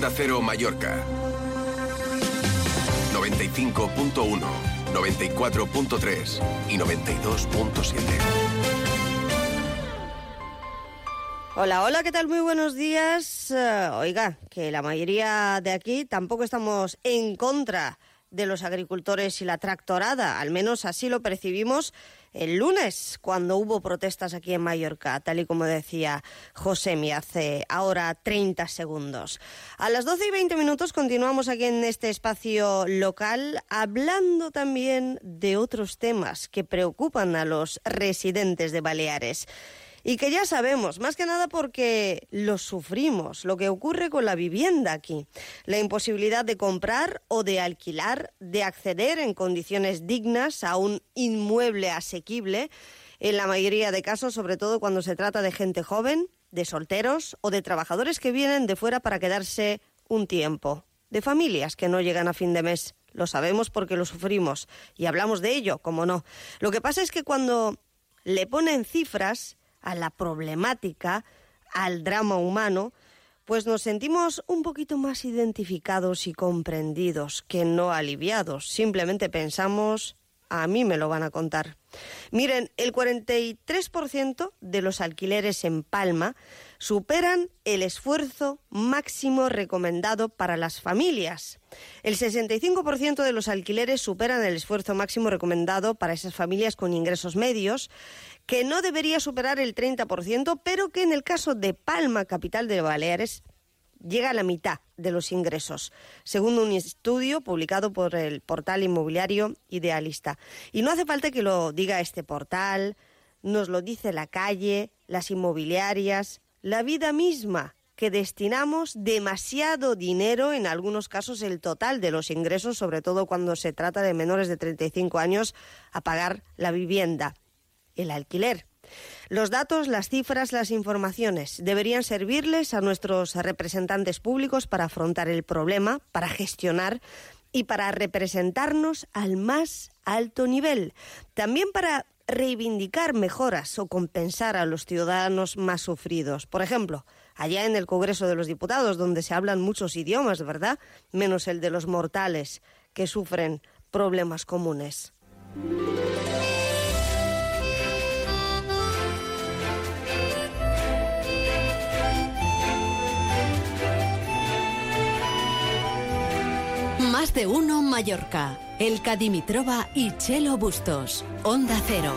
Onda Cero Mallorca. 95.1, 94.3 y 92.7. Hola, hola, ¿qué tal? Muy buenos días. Eh, oiga, que la mayoría de aquí tampoco estamos en contra de los agricultores y la tractorada, al menos así lo percibimos el lunes, cuando hubo protestas aquí en Mallorca, tal y como decía José hace ahora 30 segundos. A las 12 y 20 minutos continuamos aquí en este espacio local hablando también de otros temas que preocupan a los residentes de Baleares y que ya sabemos, más que nada porque lo sufrimos, lo que ocurre con la vivienda aquí, la imposibilidad de comprar o de alquilar, de acceder en condiciones dignas a un inmueble asequible, en la mayoría de casos, sobre todo cuando se trata de gente joven, de solteros o de trabajadores que vienen de fuera para quedarse un tiempo, de familias que no llegan a fin de mes. Lo sabemos porque lo sufrimos y hablamos de ello, como no. Lo que pasa es que cuando le ponen cifras, a la problemática, al drama humano, pues nos sentimos un poquito más identificados y comprendidos que no aliviados. Simplemente pensamos, a mí me lo van a contar. Miren, el 43% de los alquileres en Palma superan el esfuerzo máximo recomendado para las familias. El 65% de los alquileres superan el esfuerzo máximo recomendado para esas familias con ingresos medios que no debería superar el 30%, pero que en el caso de Palma, capital de Baleares, llega a la mitad de los ingresos, según un estudio publicado por el portal inmobiliario Idealista. Y no hace falta que lo diga este portal, nos lo dice la calle, las inmobiliarias, la vida misma, que destinamos demasiado dinero, en algunos casos el total de los ingresos, sobre todo cuando se trata de menores de 35 años, a pagar la vivienda el alquiler. Los datos, las cifras, las informaciones deberían servirles a nuestros representantes públicos para afrontar el problema, para gestionar y para representarnos al más alto nivel. También para reivindicar mejoras o compensar a los ciudadanos más sufridos. Por ejemplo, allá en el Congreso de los Diputados, donde se hablan muchos idiomas, ¿verdad? Menos el de los mortales que sufren problemas comunes. Más de uno Mallorca. El Cadimitrova y Chelo Bustos. Onda Cero.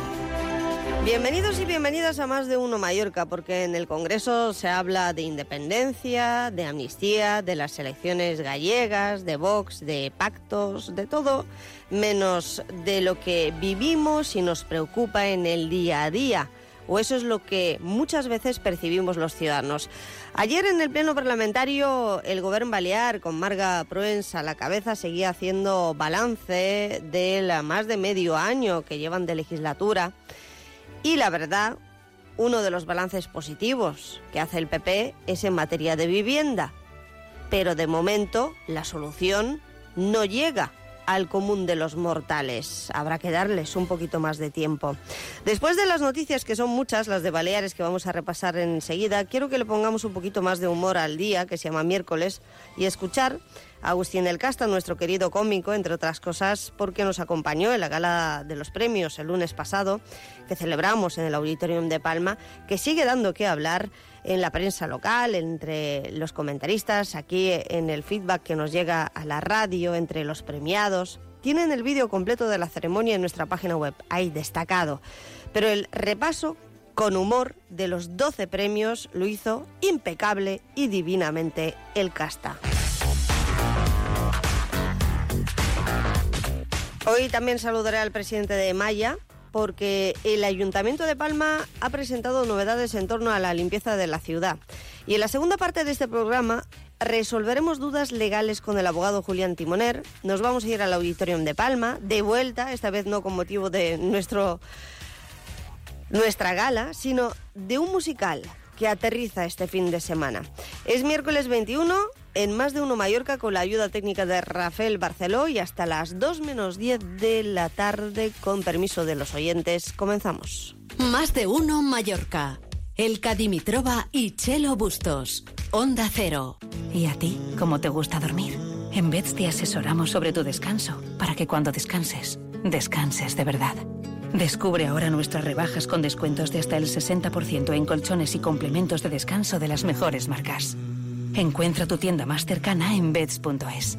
Bienvenidos y bienvenidas a Más de uno Mallorca, porque en el Congreso se habla de independencia, de amnistía, de las elecciones gallegas, de Vox, de pactos, de todo, menos de lo que vivimos y nos preocupa en el día a día o eso es lo que muchas veces percibimos los ciudadanos. Ayer en el Pleno Parlamentario el Gobierno Balear, con Marga Proens a la cabeza, seguía haciendo balance de más de medio año que llevan de legislatura. Y la verdad, uno de los balances positivos que hace el PP es en materia de vivienda. Pero de momento la solución no llega al común de los mortales. Habrá que darles un poquito más de tiempo. Después de las noticias, que son muchas, las de Baleares que vamos a repasar enseguida, quiero que le pongamos un poquito más de humor al día, que se llama miércoles, y escuchar Agustín del Casta, nuestro querido cómico, entre otras cosas, porque nos acompañó en la gala de los premios el lunes pasado, que celebramos en el Auditorium de Palma, que sigue dando que hablar en la prensa local, entre los comentaristas, aquí en el feedback que nos llega a la radio, entre los premiados. Tienen el vídeo completo de la ceremonia en nuestra página web, ahí destacado. Pero el repaso con humor de los 12 premios lo hizo impecable y divinamente el casta. Hoy también saludaré al presidente de Maya, porque el Ayuntamiento de Palma ha presentado novedades en torno a la limpieza de la ciudad. Y en la segunda parte de este programa resolveremos dudas legales con el abogado Julián Timoner. Nos vamos a ir al Auditorium de Palma, de vuelta, esta vez no con motivo de nuestro, nuestra gala, sino de un musical que aterriza este fin de semana. Es miércoles 21 en Más de Uno Mallorca con la ayuda técnica de Rafael Barceló y hasta las 2 menos 10 de la tarde, con permiso de los oyentes, comenzamos. Más de Uno Mallorca. El Cadimitrova y Chelo Bustos. Onda Cero. ¿Y a ti? ¿Cómo te gusta dormir? En Beds te asesoramos sobre tu descanso para que cuando descanses, descanses de verdad. Descubre ahora nuestras rebajas con descuentos de hasta el 60% en colchones y complementos de descanso de las mejores marcas. Encuentra tu tienda más cercana en beds.es.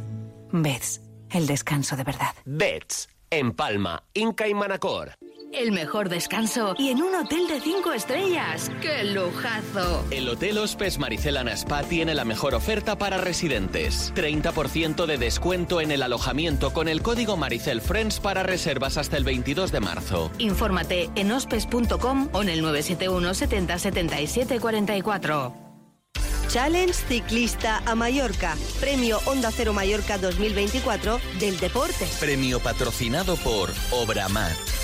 Beds, el descanso de verdad. Beds, en Palma, Inca y Manacor. El mejor descanso y en un hotel de cinco estrellas. ¡Qué lujazo! El Hotel Hospes Maricelana Spa tiene la mejor oferta para residentes. 30% de descuento en el alojamiento con el código Maricel Friends para reservas hasta el 22 de marzo. Infórmate en hospes.com o en el 971 70 77 44. Challenge Ciclista a Mallorca. Premio Onda Cero Mallorca 2024 del deporte. Premio patrocinado por Obramat.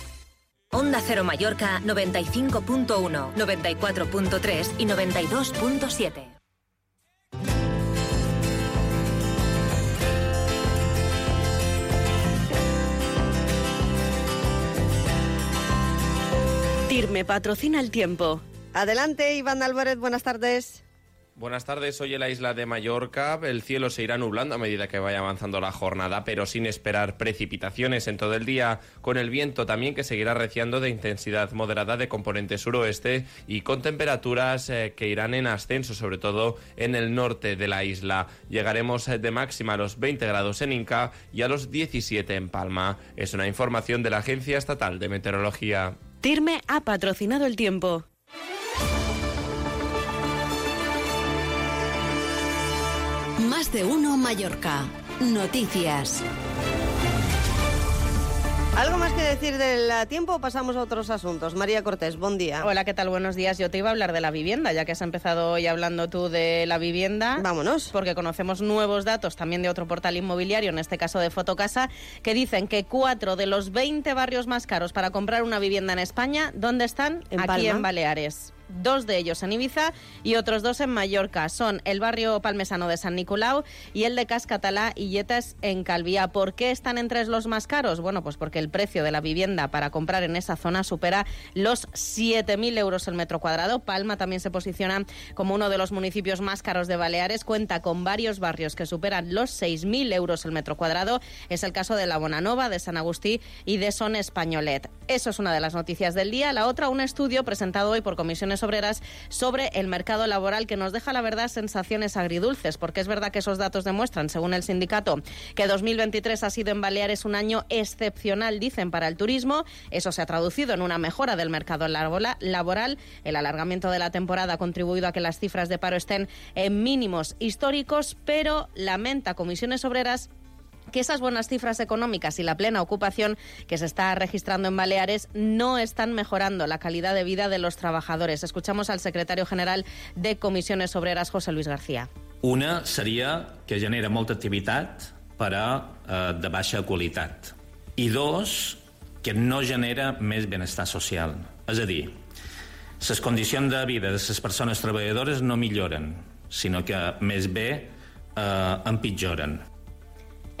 Onda Cero Mallorca 95.1, 94.3 y 92.7. Tirme patrocina el tiempo. Adelante, Iván Álvarez, buenas tardes. Buenas tardes, hoy en la isla de Mallorca el cielo se irá nublando a medida que vaya avanzando la jornada, pero sin esperar precipitaciones en todo el día, con el viento también que seguirá reciando de intensidad moderada de componente suroeste y con temperaturas eh, que irán en ascenso, sobre todo en el norte de la isla. Llegaremos eh, de máxima a los 20 grados en Inca y a los 17 en Palma. Es una información de la Agencia Estatal de Meteorología. Tirme ha patrocinado el tiempo. Más de uno Mallorca. Noticias. ¿Algo más que decir del tiempo o pasamos a otros asuntos? María Cortés, buen día. Hola, ¿qué tal? Buenos días. Yo te iba a hablar de la vivienda, ya que has empezado hoy hablando tú de la vivienda. Vámonos. Porque conocemos nuevos datos también de otro portal inmobiliario, en este caso de Fotocasa, que dicen que cuatro de los 20 barrios más caros para comprar una vivienda en España, ¿dónde están? ¿En Aquí Palma? en Baleares. Dos de ellos en Ibiza y otros dos en Mallorca. Son el barrio palmesano de San Nicolau y el de Cascatalá y Yetas en Calvía. ¿Por qué están entre los más caros? Bueno, pues porque el precio de la vivienda para comprar en esa zona supera los 7.000 euros el metro cuadrado. Palma también se posiciona como uno de los municipios más caros de Baleares. Cuenta con varios barrios que superan los 6.000 euros el metro cuadrado. Es el caso de La Bonanova, de San Agustí y de Son Españolet. Eso es una de las noticias del día. La otra, un estudio presentado hoy por comisiones obreras sobre el mercado laboral que nos deja, la verdad, sensaciones agridulces, porque es verdad que esos datos demuestran, según el sindicato, que 2023 ha sido en Baleares un año excepcional, dicen, para el turismo. Eso se ha traducido en una mejora del mercado laboral. El alargamiento de la temporada ha contribuido a que las cifras de paro estén en mínimos históricos, pero lamenta comisiones obreras que esas buenas cifras económicas y la plena ocupación que se está registrando en Baleares no están mejorando la calidad de vida de los trabajadores. Escuchamos al secretario general de Comisiones Obreras, José Luis García. Una seria que genera molta activitat però eh, de baixa qualitat. I dos, que no genera més benestar social. És a dir, les condicions de vida de les persones treballadores no milloren, sinó que més bé eh, empitjoren.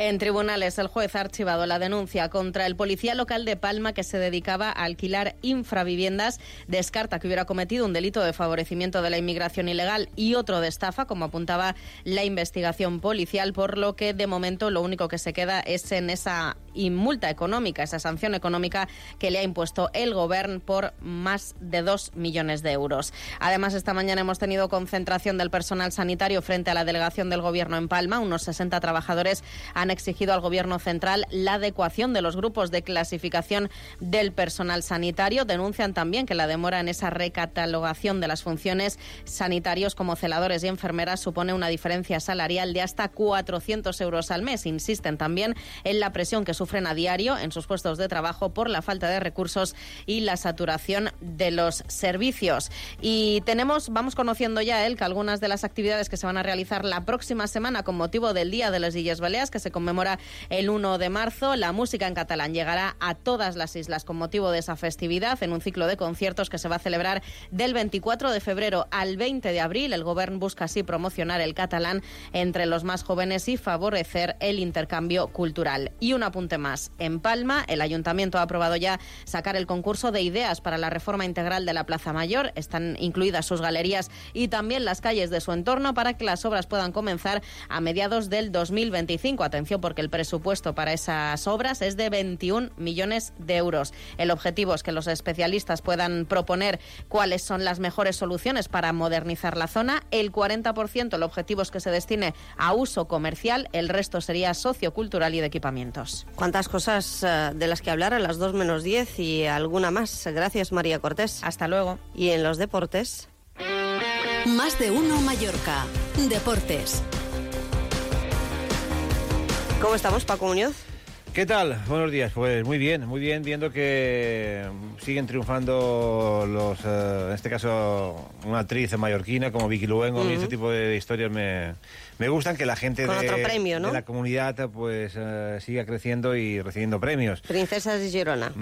En tribunales, el juez ha archivado la denuncia contra el policía local de Palma que se dedicaba a alquilar infraviviendas. Descarta que hubiera cometido un delito de favorecimiento de la inmigración ilegal y otro de estafa, como apuntaba la investigación policial, por lo que de momento lo único que se queda es en esa y multa económica, esa sanción económica que le ha impuesto el gobierno por más de 2 millones de euros. Además, esta mañana hemos tenido concentración del personal sanitario frente a la delegación del gobierno en Palma. Unos 60 trabajadores han exigido al gobierno central la adecuación de los grupos de clasificación del personal sanitario. Denuncian también que la demora en esa recatalogación de las funciones sanitarios como celadores y enfermeras supone una diferencia salarial de hasta 400 euros al mes. Insisten también en la presión que sufren a diario en sus puestos de trabajo por la falta de recursos y la saturación de los servicios. Y tenemos, vamos conociendo ya, él, que algunas de las actividades que se van a realizar la próxima semana con motivo del Día de las Illes Baleares, que se conmemora el 1 de marzo, la música en catalán llegará a todas las islas con motivo de esa festividad en un ciclo de conciertos que se va a celebrar del 24 de febrero al 20 de abril. El gobierno busca así promocionar el catalán entre los más jóvenes y favorecer el intercambio cultural. Y un apunte En Palma, el ayuntamiento ha aprobado ya sacar el concurso de ideas para la reforma integral de la Plaza Mayor. Están incluidas sus galerías y también las calles de su entorno para que las obras puedan comenzar a mediados del 2025. Atención porque el presupuesto para esas obras es de 21 millones de euros. El objetivo es que los especialistas puedan proponer cuáles son las mejores soluciones para modernizar la zona. El 40% el objetivo es que se destine a uso comercial, el resto sería sociocultural y de equipamientos. Cuántas cosas eh, de las que hablar a las 2 menos 10 y alguna más. Gracias, María Cortés. Hasta luego. Y en los deportes. Más de uno Mallorca. Deportes. ¿Cómo estamos, Paco Muñoz? ¿Qué tal? Buenos días. Pues muy bien, muy bien, viendo que siguen triunfando los, eh, en este caso, una actriz mallorquina como Vicky Luengo. y este tipo de historias me, me gustan, que la gente de, la comunidad pues eh, siga creciendo y recibiendo premios. Princesas de Girona.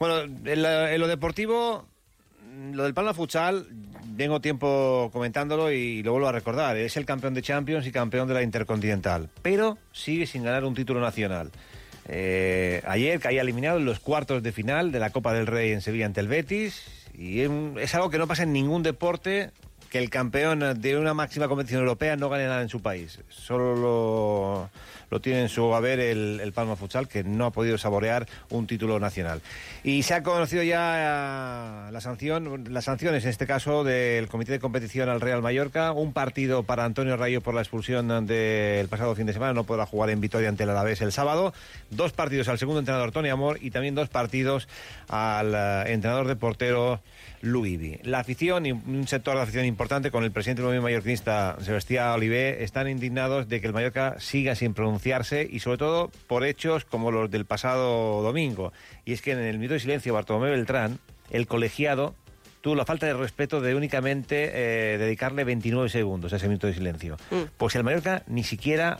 Bueno, en, lo deportivo, lo del Palma Futsal, tengo tiempo comentándolo y lo vuelvo a recordar. Es el campeón de Champions y campeón de la Intercontinental, pero sigue sin ganar un título nacional. Eh, ayer caía eliminado en los cuartos de final de la Copa del Rey en Sevilla ante el Betis. Y es algo que no pasa en ningún deporte que el campeón de una máxima competición europea no gane nada en su país. Solo lo, lo tiene en su haber el, Palma Futsal, que no ha podido saborear un título nacional. Y se ha conocido ya la sanción, las sanciones, en este caso, del Comité de Competición al Real Mallorca. Un partido para Antonio Rayo por la expulsión del pasado fin de semana. No podrá jugar en Vitoria ante el Alavés el sábado. Dos partidos al segundo entrenador Tony Amor y también dos partidos al eh, entrenador de portero Luivi. La afición un sector de afición importante con el presidente del movimiento mallorquinista Sebastián Olivé están indignados de que el Mallorca siga sin pronunciarse y sobre todo por hechos como los del pasado domingo. Y es que en el minuto de silencio Bartolomé Beltrán, el colegiado tuvo la falta de respeto de únicamente eh, dedicarle 29 segundos a ese minuto de silencio. Mm. Pues el Mallorca ni siquiera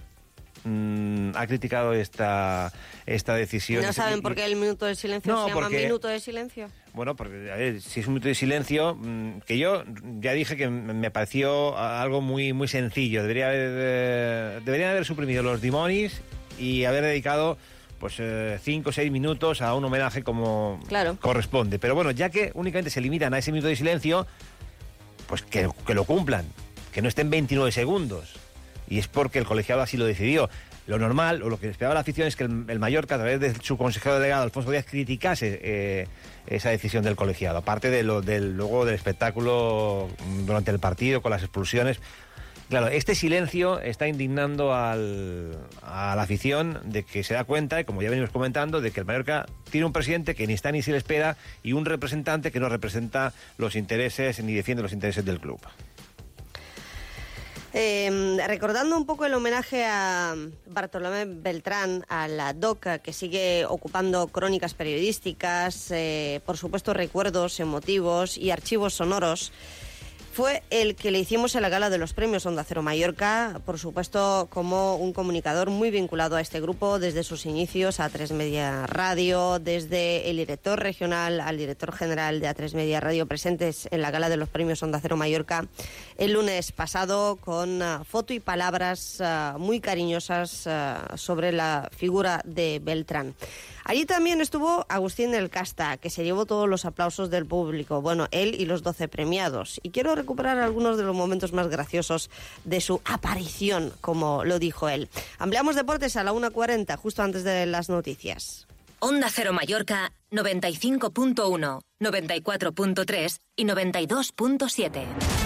mm, ha criticado esta, esta decisión. ¿No saben por qué el minuto de silencio se llama minuto de silencio? Bueno, porque a ver, si es un minuto de silencio, mm, que yo ya dije que me pareció algo muy muy sencillo. Debería haber, eh, deberían haber suprimido los dimonis y haber dedicado pues eh, cinco o seis minutos a un homenaje como corresponde. Pero bueno, ya que únicamente se limitan a ese minuto de silencio, pues que, que lo cumplan, que no estén 29 segundos. Y es porque el colegiado así lo decidió lo normal o lo que esperaba la afición es que el, Mallorca, a través de su consejero delegado Alfonso Díaz, criticase eh, esa decisión del colegiado, aparte de del, luego del espectáculo durante el partido con las expulsiones. Claro, este silencio está indignando a la afición de que se da cuenta, como ya venimos comentando, de que el Mallorca tiene un presidente que ni está ni se le espera y un representante que no representa los intereses ni defiende los intereses del club. Em, recordando un poco el homenaje a Bartolomé Beltrán, a la DOCA, que sigue ocupando crónicas periodísticas, eh, por supuesto recuerdos emotivos y archivos sonoros fue el que le hicimos en la gala de los premios Onda Cero Mallorca, por supuesto como un comunicador muy vinculado a este grupo desde sus inicios a Tres Media Radio, desde el director regional al director general de A3 Media Radio presentes en la gala de los premios Onda Cero Mallorca el lunes pasado con ah, foto y palabras ah, muy cariñosas ah, sobre la figura de Beltrán. Allí también estuvo Agustín del Casta, que se llevó todos los aplausos del público, bueno, él y los 12 premiados. Y quiero recuperar algunos de los momentos más graciosos de su aparición, como lo dijo él. Ampliamos deportes a la 1.40, justo antes de las noticias. Onda Cero Mallorca 95.1, 94.3 y 92.7.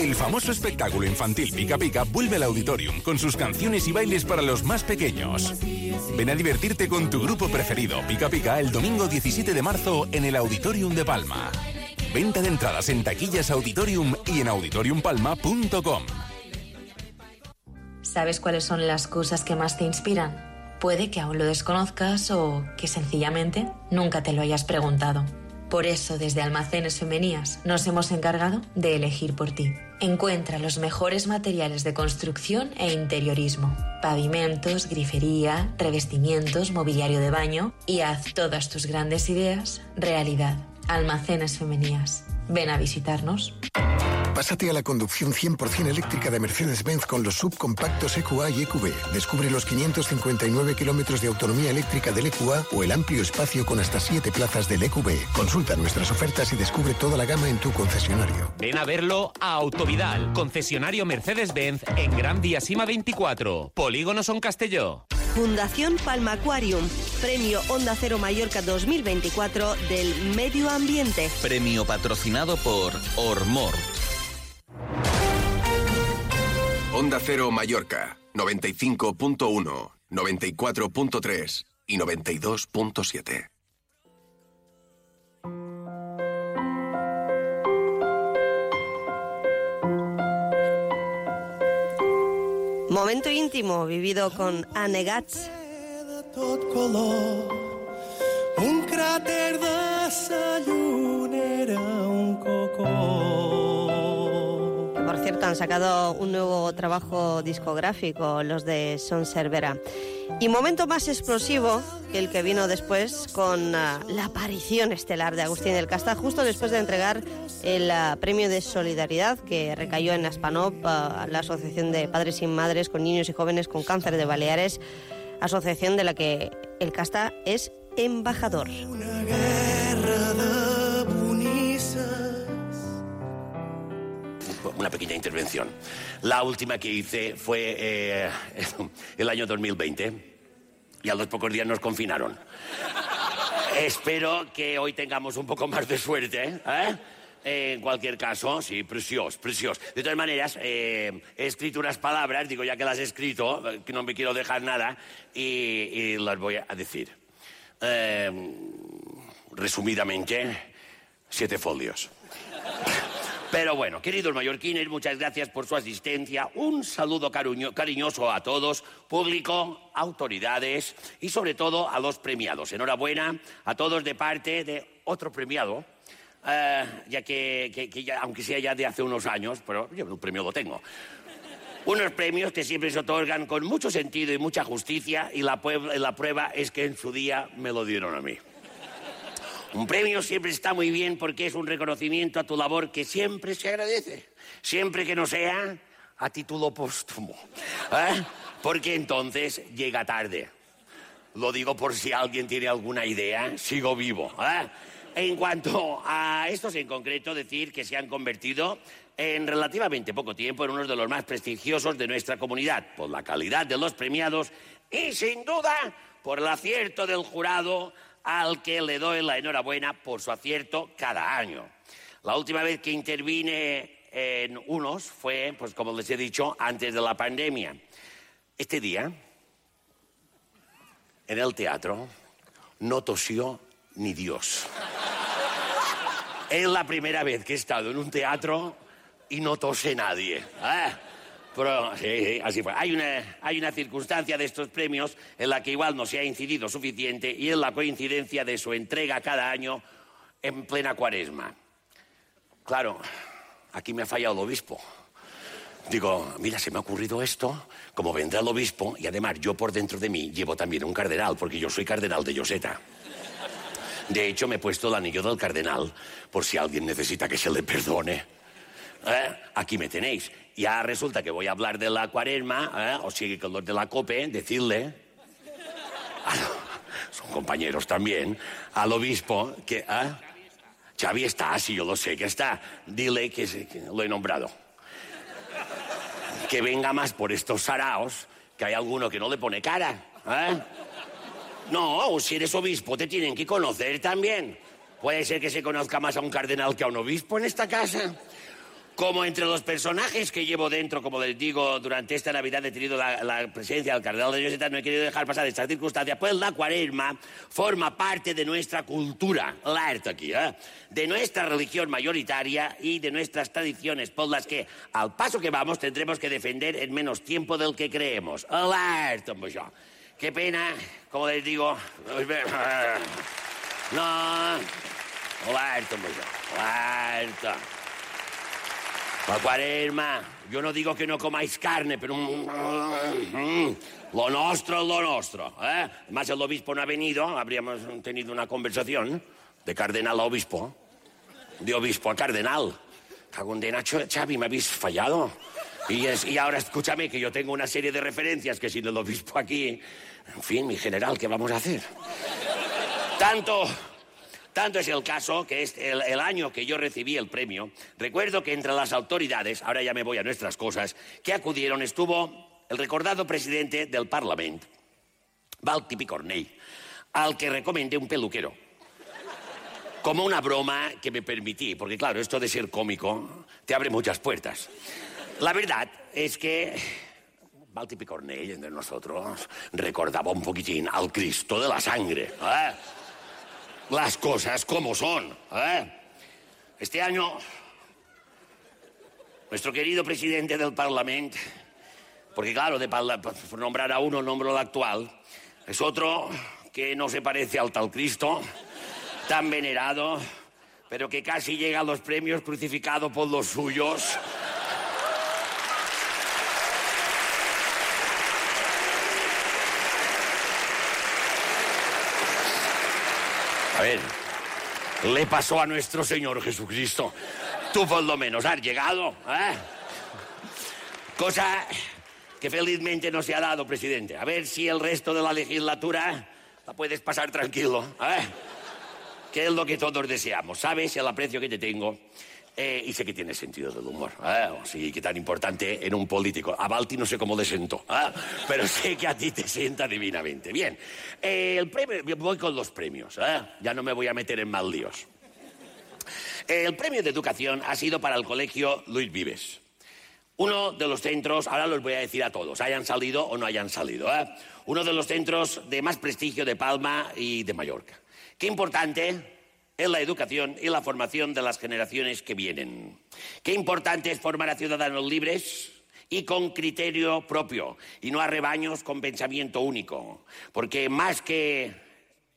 El famoso espectáculo infantil Pica Pica vuelve al auditorium con sus canciones y bailes para los más pequeños. Ven a divertirte con tu grupo preferido Pica Pica el domingo 17 de marzo en el Auditorium de Palma. Venta de entradas en taquillas Auditorium y en auditoriumpalma.com. ¿Sabes cuáles son las cosas que más te inspiran? Puede que aún lo desconozcas o que sencillamente nunca te lo hayas preguntado. Por eso, desde Almacenes Femenías nos hemos encargado de elegir por ti. Encuentra los mejores materiales de construcción e interiorismo, pavimentos, grifería, revestimientos, mobiliario de baño y haz todas tus grandes ideas realidad. Almacenes Femenías. Ven a visitarnos. Pásate a la conducción 100% eléctrica de Mercedes-Benz con los subcompactos EQA y EQB. Descubre los 559 kilómetros de autonomía eléctrica del EQA o el amplio espacio con hasta 7 plazas del EQB. Consulta nuestras ofertas y descubre toda la gama en tu concesionario. Ven a verlo a Autovidal, concesionario Mercedes-Benz en Gran Vía Sima 24, Polígono Son Castelló. Fundación Palma Aquarium, Premio Onda Cero Mallorca 2024 del Medio Ambiente. Premio patrocinado por Ormor. Onda Cero Mallorca, 95.1, 94.3 y 92.7. Momento íntimo vivido con Anne Gats. tot color un cràter de sa un cocó. Han sacado un nuevo trabajo discográfico, los de Son Cervera. Y momento más explosivo que el que vino después con uh, la aparición estelar de Agustín del Casta, justo después de entregar el uh, premio de solidaridad que recayó en Aspanop, uh, la Asociación de Padres y Madres con Niños y Jóvenes con Cáncer de Baleares, asociación de la que el Casta es embajador. Una pequeña intervención. La última que hice fue eh, el año 2020 y a los pocos días nos confinaron. Espero que hoy tengamos un poco más de suerte. ¿eh? En cualquier caso, sí, precioso, precioso. De todas maneras, eh, he escrito unas palabras, digo ya que las he escrito, eh, que no me quiero dejar nada, y, y las voy a decir. Eh, resumidamente, siete folios. Pero bueno, queridos mallorquines, muchas gracias por su asistencia. Un saludo cariño- cariñoso a todos, público, autoridades y sobre todo a los premiados. Enhorabuena a todos de parte de otro premiado, eh, ya que, ya, aunque sea ya de hace unos años, pero yo un premio lo tengo. Unos premios que siempre se otorgan con mucho sentido y mucha justicia y la, la prueba es que en su día me lo dieron a mí. Un premio siempre está muy bien porque es un reconocimiento a tu labor que siempre se agradece, siempre que no sea a título póstumo, ¿eh? porque entonces llega tarde. Lo digo por si alguien tiene alguna idea, sigo vivo. ¿eh? En cuanto a estos en concreto, decir que se han convertido en relativamente poco tiempo en uno de los más prestigiosos de nuestra comunidad, por la calidad de los premiados y sin duda por el acierto del jurado al que le doy la enhorabuena por su acierto cada año. La última vez que intervine en unos fue, pues como les he dicho, antes de la pandemia. Este día, en el teatro, no tosió ni Dios. Es la primera vez que he estado en un teatro y no tose nadie. ¿eh? Pero, sí, sí, así fue. Hay una, hay una circunstancia de estos premios en la que igual no se ha incidido suficiente y es la coincidencia de su entrega cada año en plena cuaresma. Claro, aquí me ha fallado el obispo. Digo, mira, se me ha ocurrido esto, como vendrá el obispo, y además yo por dentro de mí llevo también un cardenal, porque yo soy cardenal de Yoseta. De hecho, me he puesto el anillo del cardenal, por si alguien necesita que se le perdone. ¿Eh? Aquí me tenéis. Ya resulta que voy a hablar de la cuaresma, ¿eh? o sigue con los de la COPE, decirle, son compañeros también, al obispo que... ¿eh? Xavi está, sí, yo lo sé que está. Dile que, que lo he nombrado. Que venga más por estos saraos, que hay alguno que no le pone cara. ¿eh? No, si eres obispo te tienen que conocer también. Puede ser que se conozca más a un cardenal que a un obispo en esta casa. Como entre los personajes que llevo dentro, como les digo, durante esta Navidad he tenido la, la presencia del cardenal de Lloseta, no he querido dejar pasar esta circunstancia, pues la cuaresma forma parte de nuestra cultura, l'art aquí, ¿eh? de nuestra religión mayoritaria y de nuestras tradiciones, por las que, al paso que vamos, tendremos que defender en menos tiempo del que creemos. L'art, amb això. Qué pena, como les digo... No, l'art, amb això. L'art. La cuaresma. Yo no digo que no comáis carne, pero... Lo nuestro es lo nuestro. ¿eh? Además, el obispo no ha venido. Habríamos tenido una conversación de cardenal a obispo. De obispo a cardenal. Cagón de Nacho, Xavi, me habéis fallado. Y, es- y ahora escúchame que yo tengo una serie de referencias que sin el obispo aquí... En fin, mi general, ¿qué vamos a hacer? Tanto, tanto es el caso que es el, el año que yo recibí el premio, recuerdo que entre las autoridades, ahora ya me voy a nuestras cosas, que acudieron estuvo el recordado presidente del Parlamento, Balti Picornell, al que recomendé un peluquero. Como una broma que me permití, porque claro, esto de ser cómico te abre muchas puertas. La verdad es que Balti Picornell, entre nosotros, recordaba un poquitín al Cristo de la sangre. ¿eh? Las cosas como son. ¿eh? Este año, nuestro querido presidente del Parlamento, porque claro, de por nombrar a uno, nombro al actual, es otro que no se parece al tal Cristo, tan venerado, pero que casi llega a los premios crucificado por los suyos. A ver, le pasó a nuestro Señor Jesucristo. Tú por lo menos has llegado, ¿eh? Cosa que felizmente no se ha dado, presidente. A ver si el resto de la legislatura la puedes pasar tranquilo, ¿eh? Que es lo que todos deseamos. Sabes el aprecio que te tengo. Eh, y sé que tienes sentido del humor. ¿eh? Sí, que tan importante en un político. A Balti no sé cómo le sentó, ¿eh? pero sé que a ti te sienta divinamente. Bien, eh, el premio, voy con los premios. ¿eh? Ya no me voy a meter en mal líos. El premio de educación ha sido para el colegio Luis Vives. Uno de los centros, ahora los voy a decir a todos, hayan salido o no hayan salido, ¿eh? uno de los centros de más prestigio de Palma y de Mallorca. Qué importante es la educación y la formación de las generaciones que vienen. Qué importante es formar a ciudadanos libres y con criterio propio, y no a rebaños con pensamiento único, porque más que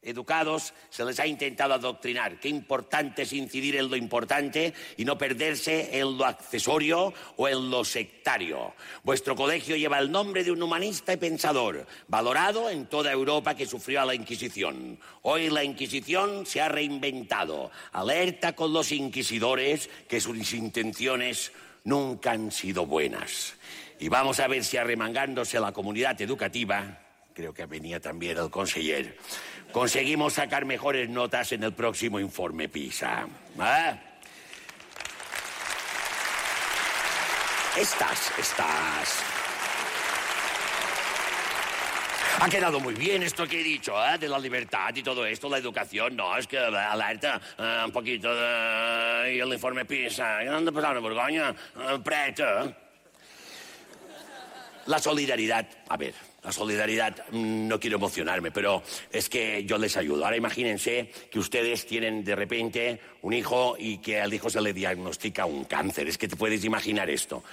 educados se les ha intentado adoctrinar. Qué importante es incidir en lo importante y no perderse en lo accesorio o en lo sectario. Vuestro colegio lleva el nombre de un humanista y pensador, valorado en toda Europa que sufrió a la Inquisición. Hoy la Inquisición se ha reinventado. Alerta con los inquisidores que sus intenciones nunca han sido buenas. Y vamos a ver si arremangándose la comunidad educativa, creo que venía también el conseller, conseguimos sacar mejores notas en el próximo informe PISA. ¿eh? Estas, estas. Ha quedado muy bien esto que he dicho, ¿eh? de la libertad y todo esto, la educación. No, es que alerta eh, un poquito y el informe PISA. ¿Qué anda pasando, Borgoña? Eh, Preta. La solidaridad, a ver, la solidaridad, mm, no quiero emocionarme, pero es que yo les ayudo. Ahora imagínense que ustedes tienen de repente un hijo y que al hijo se le diagnostica un cáncer. Es que te puedes imaginar esto.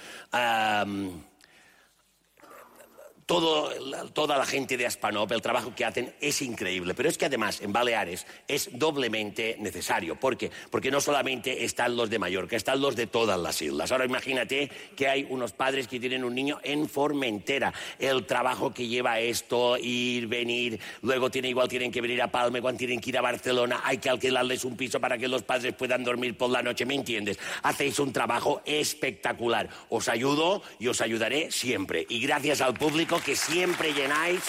Todo, toda la gente de Aspanop, el trabajo que hacen es increíble. Pero es que además en Baleares es doblemente necesario. ¿Por qué? Porque no solamente están los de Mallorca, están los de todas las islas. Ahora imagínate que hay unos padres que tienen un niño en Formentera. El trabajo que lleva esto, ir, venir, luego tiene, igual tienen que venir a Palma, igual tienen que ir a Barcelona, hay que alquilarles un piso para que los padres puedan dormir por la noche, ¿me entiendes? Hacéis un trabajo espectacular. Os ayudo y os ayudaré siempre. Y gracias al público que siempre llenáis,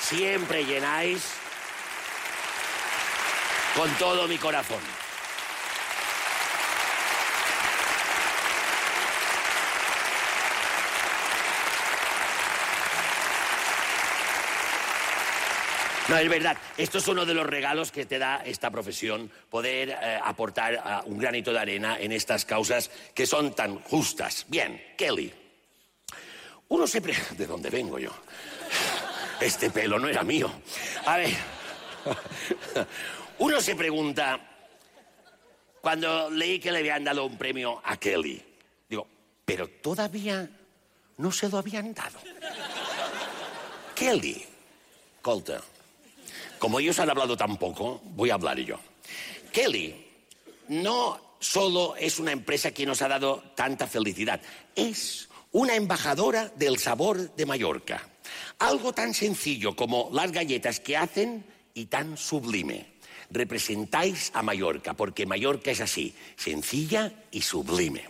siempre llenáis con todo mi corazón. No, es verdad. Esto es uno de los regalos que te da esta profesión, poder eh, aportar eh, un granito de arena en estas causas que son tan justas. Bien, Kelly. Uno siempre... ¿De dónde vengo yo? Este pelo no era mío. A ver. Uno se pregunta, cuando leí que le habían dado un premio a Kelly, digo, pero todavía no se lo habían dado. Kelly, Colter, como ellos han hablado tan poco, voy a hablar yo. Kelly no solo es una empresa que nos ha dado tanta felicidad, es una embajadora del sabor de Mallorca. Algo tan sencillo como las galletas que hacen y tan sublime. Representáis a Mallorca, porque Mallorca es así, sencilla y sublime.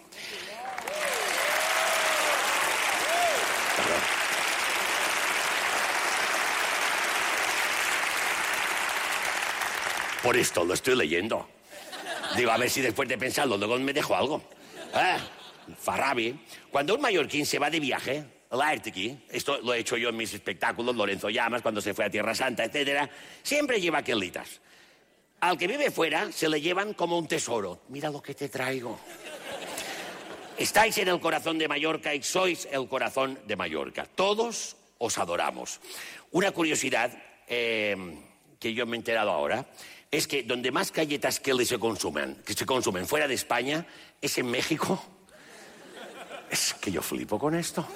Por esto lo estoy leyendo. Digo, a ver si después de pensarlo luego me dejo algo. Ah, Farrabi. Cuando un mallorquín se va de viaje, Artequi, esto lo he hecho yo en mis espectáculos, Lorenzo Llamas, cuando se fue a Tierra Santa, etcétera, siempre lleva quelitas. Al que vive fuera se le llevan como un tesoro. Mira lo que te traigo. Estáis en el corazón de Mallorca y sois el corazón de Mallorca. Todos os adoramos. Una curiosidad eh, que yo me he enterado ahora es que donde más galletas Kelly se consumen, que se consumen fuera de España, es en México. Es que yo flipo con esto.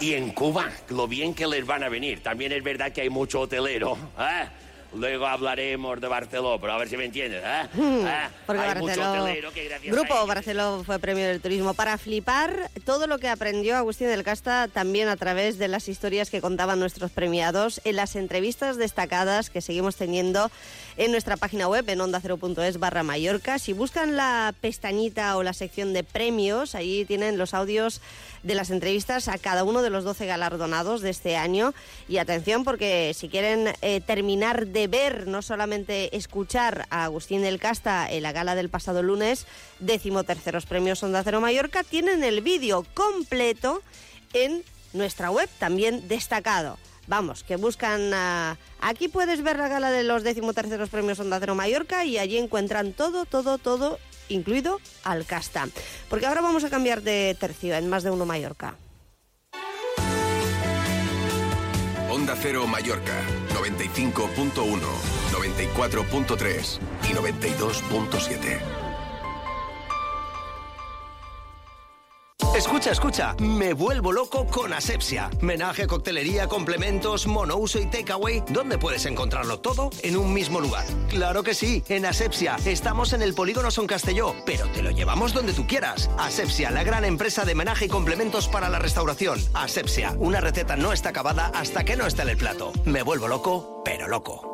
Y en Cuba, lo bien que les van a venir. También es verdad que hay mucho hotelero. ¿eh? Luego hablaremos de Barcelona, pero a ver si me entiendes. ¿eh? ¿Eh? Porque hay mucho Barceló, hotelero que gracias a Grupo Barceló fue premio del turismo. Para flipar todo lo que aprendió Agustín del Casta también a través de las historias que contaban nuestros premiados en las entrevistas destacadas que seguimos teniendo en nuestra página web en onda0.es barra Mallorca. Si buscan la pestañita o la sección de premios, ahí tienen los audios de las entrevistas a cada uno de los 12 galardonados de este año. Y atención porque si quieren eh, terminar de ver, no solamente escuchar a Agustín del Casta en la gala del pasado lunes, décimo terceros premios Onda Cero Mallorca, tienen el vídeo completo en nuestra web, también destacado. Vamos, que buscan... ah, aquí puedes ver la gala de los decimoterceros premios Onda Cero Mallorca y allí encuentran todo, todo, todo, incluido al casta. Porque ahora vamos a cambiar de tercio en más de uno Mallorca. Onda Cero Mallorca, 95.1, 94.3 y 92.7. Escucha, escucha, me vuelvo loco con Asepsia. Menaje, coctelería, complementos, monouso y takeaway. ¿Dónde puedes encontrarlo todo en un mismo lugar? Claro que sí, en Asepsia. Estamos en el Polígono Son Castelló, pero te lo llevamos donde tú quieras. Asepsia, la gran empresa de menaje y complementos para la restauración. Asepsia, una receta no está acabada hasta que no está en el plato. Me vuelvo loco, pero loco.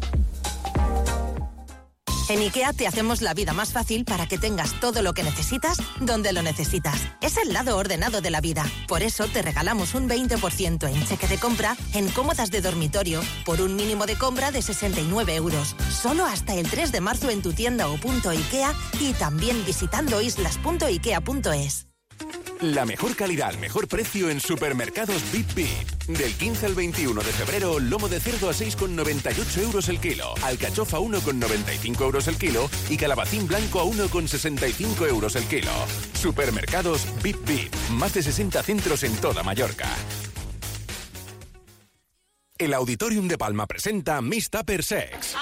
En IKEA te hacemos la vida más fácil para que tengas todo lo que necesitas donde lo necesitas. Es el lado ordenado de la vida. Por eso te regalamos un 20% en cheque de compra en cómodas de dormitorio por un mínimo de compra de 69 euros. Solo hasta el 3 de marzo en tu tienda o punto IKEA y también visitando islas.ikea.es. La mejor calidad al mejor precio en supermercados Bip Bip. Del 15 al 21 de febrero, lomo de cerdo a 6,98 euros el kilo, alcachofa a 1,95 euros el kilo y calabacín blanco a 1,65 euros el kilo. Supermercados Bip Bip. Más de 60 centros en toda Mallorca. El Auditorium de Palma presenta Miss Tupper Sex.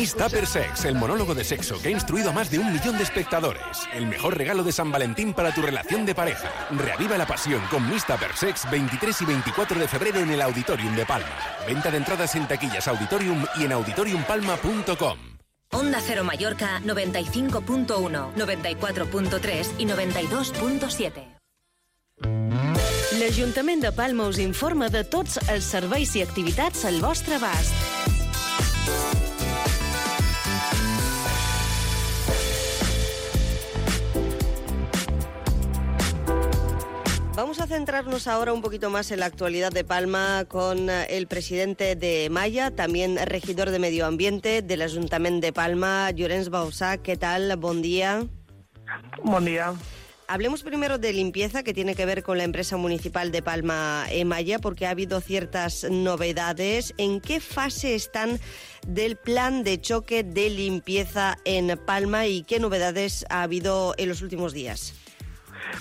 Miss Tupper Sex, el monólogo de sexo que ha instruido a más de un millón de espectadores. El mejor regalo de San Valentín para tu relación de pareja. Reaviva la pasión con Miss Tupper Sex 23 y 24 de febrero en el Auditorium de Palma. Venta de entradas en taquillas Auditorium y en auditoriumpalma.com. Onda Cero Mallorca 95.1, 94.3 i 92.7. L'Ajuntament de Palma us informa de tots els serveis i activitats al vostre abast. Vamos a centrarnos ahora un poquito más en la actualidad de Palma con eh, el presidente de Maya, también regidor de Medio Ambiente del Ayuntamiento de Palma, Llorenç Bausá. ¿Qué tal? Buen día. Buen día. Hablemos primero de limpieza, que tiene que ver con la empresa municipal de Palma Maya, porque ha habido ciertas novedades. ¿En qué fase están del plan de choque de limpieza en Palma y qué novedades ha habido en los últimos días?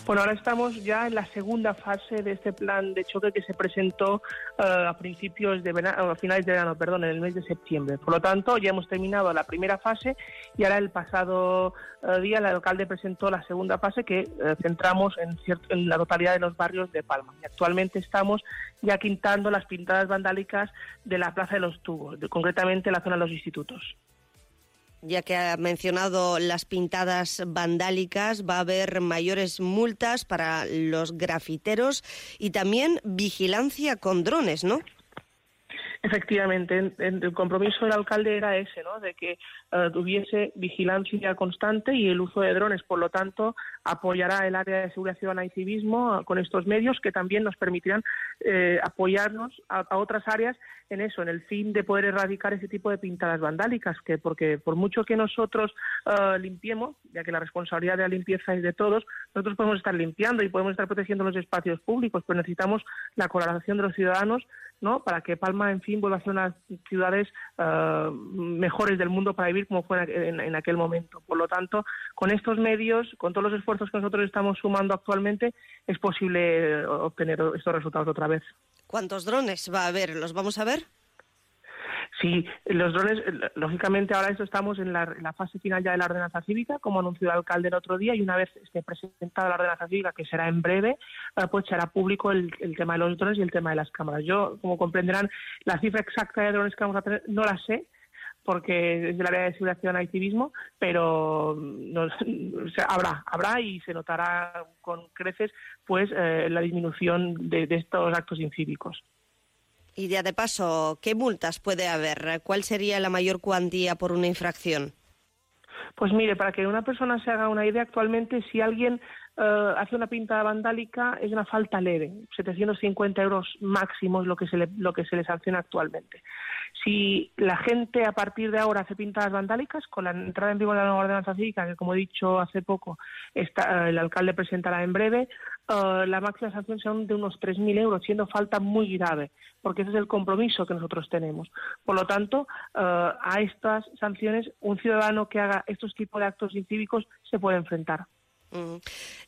Bueno, ahora estamos ya en la segunda fase de este plan de choque que se presentó eh, a principios de verano, a finales de verano, perdón, en el mes de septiembre. Por lo tanto, ya hemos terminado la primera fase y ahora el pasado eh, día el alcalde presentó la segunda fase que eh, centramos en, ciert- en la totalidad de los barrios de Palma. Y actualmente estamos ya quintando las pintadas vandálicas de la Plaza de los Tubos, de- concretamente la zona de los institutos. Ya que ha mencionado las pintadas vandálicas, va a haber mayores multas para los grafiteros y también vigilancia con drones, ¿no? Efectivamente, en- en- el compromiso del alcalde era ese, ¿no? De que eh, tuviese vigilancia constante y el uso de drones. Por lo tanto, apoyará el área de seguridad ciudadana y civismo eh, con estos medios que también nos permitirán eh, apoyarnos a, otras áreas en eso, en el fin de poder erradicar ese tipo de pintadas vandálicas, que porque por mucho que nosotros eh, limpiemos, ya que la responsabilidad de la limpieza es de todos, nosotros podemos estar limpiando y podemos estar protegiendo los espacios públicos, pero necesitamos la colaboración de los ciudadanos, ¿no? Para que Palma, en fin, vuelva a ser una de las ciudades eh, mejores del mundo para vivir como fue en- en aquel momento. Por lo tanto, con estos medios, con todos los esfuerzos que nosotros estamos sumando actualmente, es posible eh, obtener estos resultados otra vez. ¿Cuántos drones va a haber? ¿Los vamos a ver? Sí, los drones, eh, lógicamente ahora eso estamos en la, fase final ya de la ordenanza cívica, como anunció el alcalde el otro día, y una vez esté presentada la ordenanza cívica, que será en breve, eh, pues será público el, tema de los drones y el tema de las cámaras. Yo, como comprenderán, la cifra exacta de drones que vamos a tener no la sé, porque es del área de seguridad ciudadana y civismo, pero mm, no- o habrá, habrá y se notará con creces pues eh, la disminución de estos actos incívicos. Y ya de paso, ¿qué multas puede haber? ¿Cuál sería la mayor cuantía por una infracción? Pues mire, para que una persona se haga una idea, actualmente si alguien eh, hace una pinta vandálica es una falta leve, 750 euros máximo es lo que se le, lo que se le sanciona actualmente. Si la gente a partir de ahora hace pintadas vandálicas, con la entrada en vigor de la nueva ordenanza cívica, que como he dicho hace poco, está, eh, el alcalde presentará en breve, eh, la máxima sanción será de unos 3.000 euros, siendo falta muy grave, porque ese es el compromiso que nosotros tenemos. Por lo tanto, eh, a estas sanciones, un ciudadano que haga estos tipos de actos incívicos se puede enfrentar.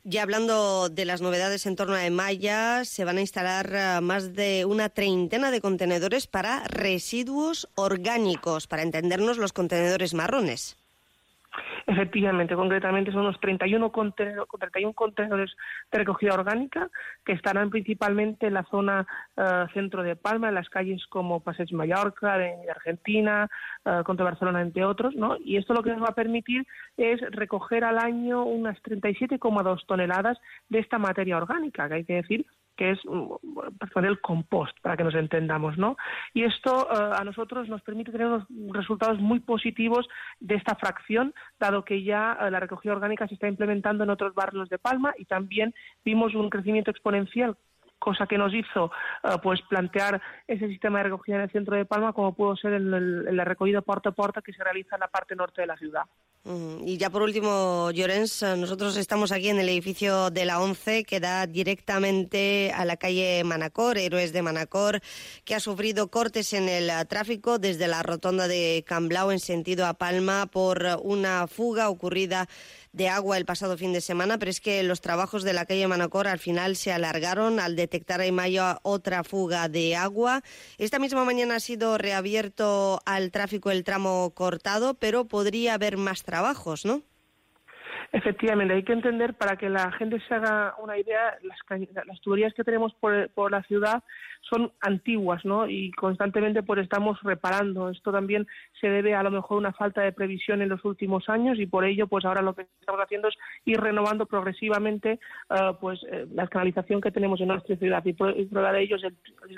Ya hablando de las novedades en torno a Maya, se van a instalar eh, más de una treintena de contenedores para residuos orgánicos, para entendernos los contenedores marrones. Efectivamente, concretamente son unos 31, contenedor- 31 contenedores de recogida orgánica que estarán principalmente en la zona eh, centro de Palma, en las calles como Passeig Mallorca, de, de Argentina, eh, Contra Barcelona, entre otros, ¿no? Y esto lo que nos va a permitir es recoger al año unas 37,2 toneladas de esta materia orgánica, que hay que decir que es mm, prácticamente el compost, para que nos entendamos, ¿no? Y esto eh, a nosotros nos permite tener unos resultados muy positivos de esta fracción, dado que ya eh, la recogida orgánica se está implementando en otros barrios de Palma y también vimos un crecimiento exponencial cosa que nos hizo eh, pues plantear ese sistema de recogida en el centro de Palma como pudo ser el, el, el recorrido puerta a puerta que se realiza en la parte norte de la ciudad. Y ya por último, Llorens, eh, nosotros estamos aquí en el edificio de la ONCE que da directamente a la calle Manacor, Héroes de Manacor, que ha sufrido cortes en el eh, tráfico desde la rotonda de Camblao en sentido a Palma por eh, una fuga ocurrida de agua el pasado fin de semana, pero es que los trabajos de la calle Manacor al final se alargaron al detectar en mayo otra fuga de agua. Esta misma mañana ha sido reabierto al tráfico el tramo cortado, pero podría haber más trabajos, ¿no? Efectivamente, hay que entender para que la gente se haga una idea, las, las tuberías que tenemos por, por la ciudad son antiguas, ¿no? Y constantemente pues estamos reparando. Esto también se debe a lo mejor una falta de previsión en los últimos años y por ello pues ahora lo que estamos haciendo es ir renovando progresivamente eh, pues eh, la canalización que tenemos en nuestra ciudad y, y prueba de ello es el-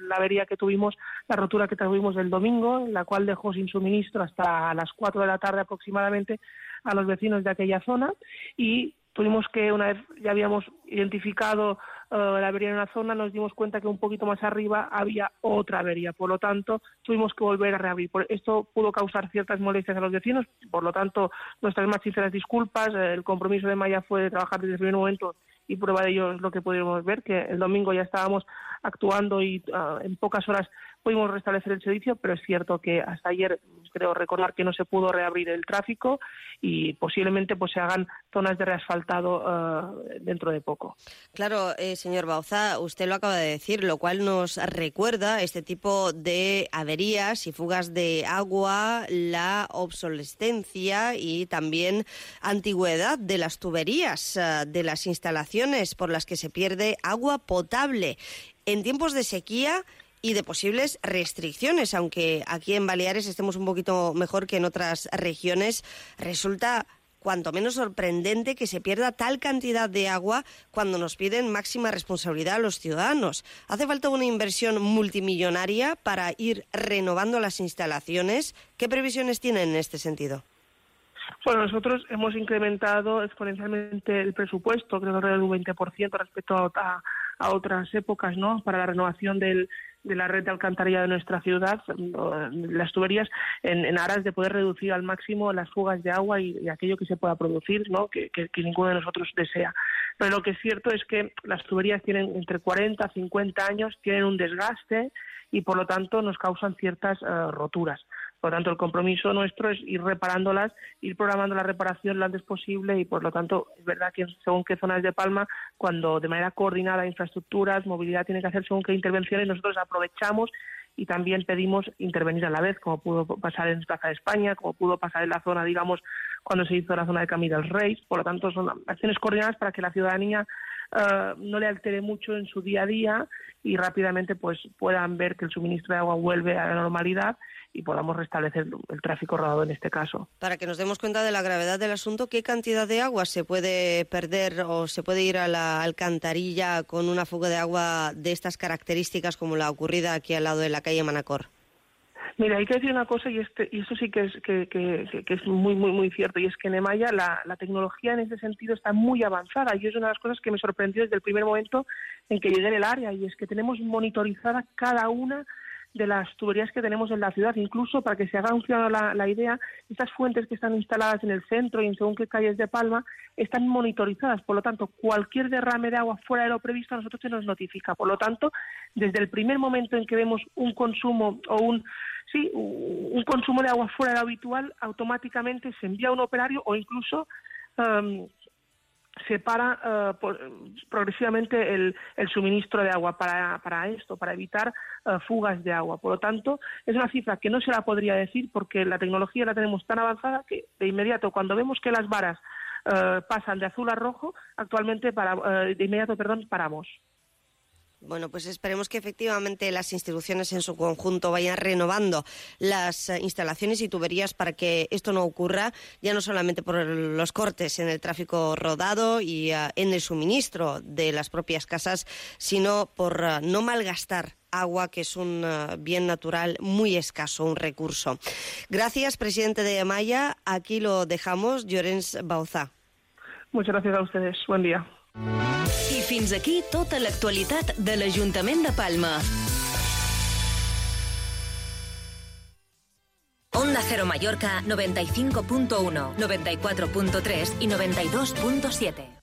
la avería que tuvimos, la rotura que tuvimos el domingo, la cual dejó sin suministro hasta las 4 de la tarde aproximadamente a los vecinos de aquella zona y tuvimos que, una vez ya habíamos identificado eh, la avería en una zona, nos dimos cuenta que un poquito más arriba había otra avería. Por lo tanto, tuvimos que volver a reabrir. Por- Esto pudo causar ciertas molestias a los vecinos. Por lo tanto, nuestras más sinceras disculpas. El compromiso de Maya fue de trabajar desde el primer momento y prueba de ello es lo que pudimos ver, que el domingo ya estábamos actuando y ah, en pocas horas pudimos restablecer el servicio, pero es cierto que hasta ayer creo recordar que no se pudo reabrir el tráfico y posiblemente pues se hagan zonas de reasfaltado ah, dentro de poco. Claro, eh, señor Bauza, usted lo acaba de decir, lo cual nos recuerda este tipo de averías y fugas de agua, la obsolescencia y también antigüedad de las tuberías, eh, de las instalaciones por las que se pierde agua potable en tiempos de sequía y de posibles restricciones, aunque aquí en Baleares estemos un poquito mejor que en otras regiones, resulta cuanto menos sorprendente que se pierda tal cantidad de agua cuando nos piden máxima responsabilidad a los ciudadanos. Hace falta una inversión multimillonaria para ir renovando las instalaciones. ¿Qué previsiones tienen en este sentido? Bueno, nosotros hemos incrementado exponencialmente el presupuesto, creo que alrededor de un 20% respecto a, a- a otras épocas, ¿no? Para la renovación del, de la red de alcantarillado de nuestra ciudad, las tuberías, en, aras de poder reducir al máximo las fugas de agua y, aquello que se pueda producir, ¿no? Que ninguno de nosotros desea. Pero lo que es cierto es que las tuberías tienen entre 40 y 50 años, tienen un desgaste y por lo tanto nos causan ciertas eh, roturas. Por lo tanto, el compromiso nuestro es ir reparándolas, ir programando la reparación lo antes posible y, por lo tanto, es verdad que según qué zonas de Palma, cuando de manera coordinada infraestructuras, movilidad tiene que hacer según qué intervenciones, nosotros aprovechamos y también pedimos intervenir a la vez, como pudo pasar en Plaza de España, como pudo pasar en la zona, digamos, cuando se hizo la zona de Camino del Rey. Por lo tanto, son acciones coordinadas para que la ciudadanía eh, no le altere mucho en su día a día y rápidamente pues puedan ver que el suministro de agua vuelve a la normalidad y podamos restablecer el tráfico rodado en este caso. Para que nos demos cuenta de la gravedad del asunto, ¿qué cantidad de agua se puede perder o se puede ir a la alcantarilla con una fuga de agua de estas características como la ocurrida aquí al lado de la calle Manacor? Mira, hay que decir una cosa y, este, y esto sí que es, que, que- que- es muy, muy, muy cierto, y es que en Emaya la, la tecnología en ese sentido está muy avanzada y es una de las cosas que me sorprendió desde el primer momento en que llegué en el área y es que tenemos monitorizada cada una de las tuberías que tenemos en la ciudad, incluso para que se haga un ciudadano la, idea, estas fuentes que están instaladas en el centro y en según qué calles de Palma están monitorizadas, por lo tanto, cualquier derrame de agua fuera de lo previsto a nosotros se nos notifica. Por lo tanto, desde el primer momento en que vemos un consumo o un sí, un consumo de agua fuera de lo habitual, automáticamente se envía un operario o incluso em, se para por- progresivamente el, el suministro de agua para, para esto, para evitar eh, fugas de agua. Por lo tanto, es una cifra que no se la podría decir porque la tecnología la tenemos tan avanzada que de inmediato, cuando vemos que las varas eh, pasan de azul a rojo, actualmente para, de inmediato, perdón, paramos. Bueno, pues esperemos que efectivamente las instituciones en su conjunto vayan renovando las eh, instalaciones y tuberías para que esto no ocurra, ya no solamente por los cortes en el tráfico rodado y eh, en el suministro de las propias casas, sino por eh, no malgastar agua, que es un bien natural muy escaso, un recurso. Gracias, presidente de Maya. Aquí lo dejamos, Llorens Bauza. Muchas gracias a ustedes. Buen día. I fins aquí tota l'actualitat de l'Ajuntament de Palma. Onda Cero Mallorca 95.1, 94.3 y 92.7.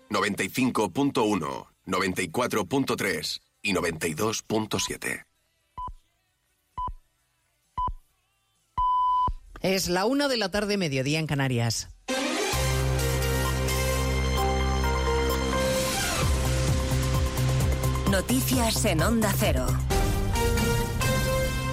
95.1, 94.3 y 92.7. Es la una de la tarde, mediodía en Canarias. Noticias en Onda Cero.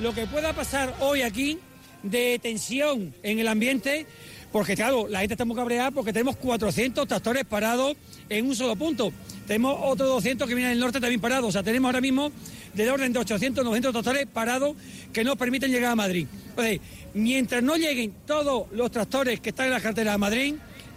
Lo que pueda pasar hoy aquí de tensión en el ambiente, porque claro, la gente está muy cabreada porque tenemos 400 tractores parados en un solo punto. Tenemos otros 200 que vienen del norte también parados. O sea, tenemos ahora mismo del orden de 800, 900 tractores parados que nos permiten llegar a Madrid. Entonces, mientras no lleguen todos los tractores que están en la cartera de Madrid,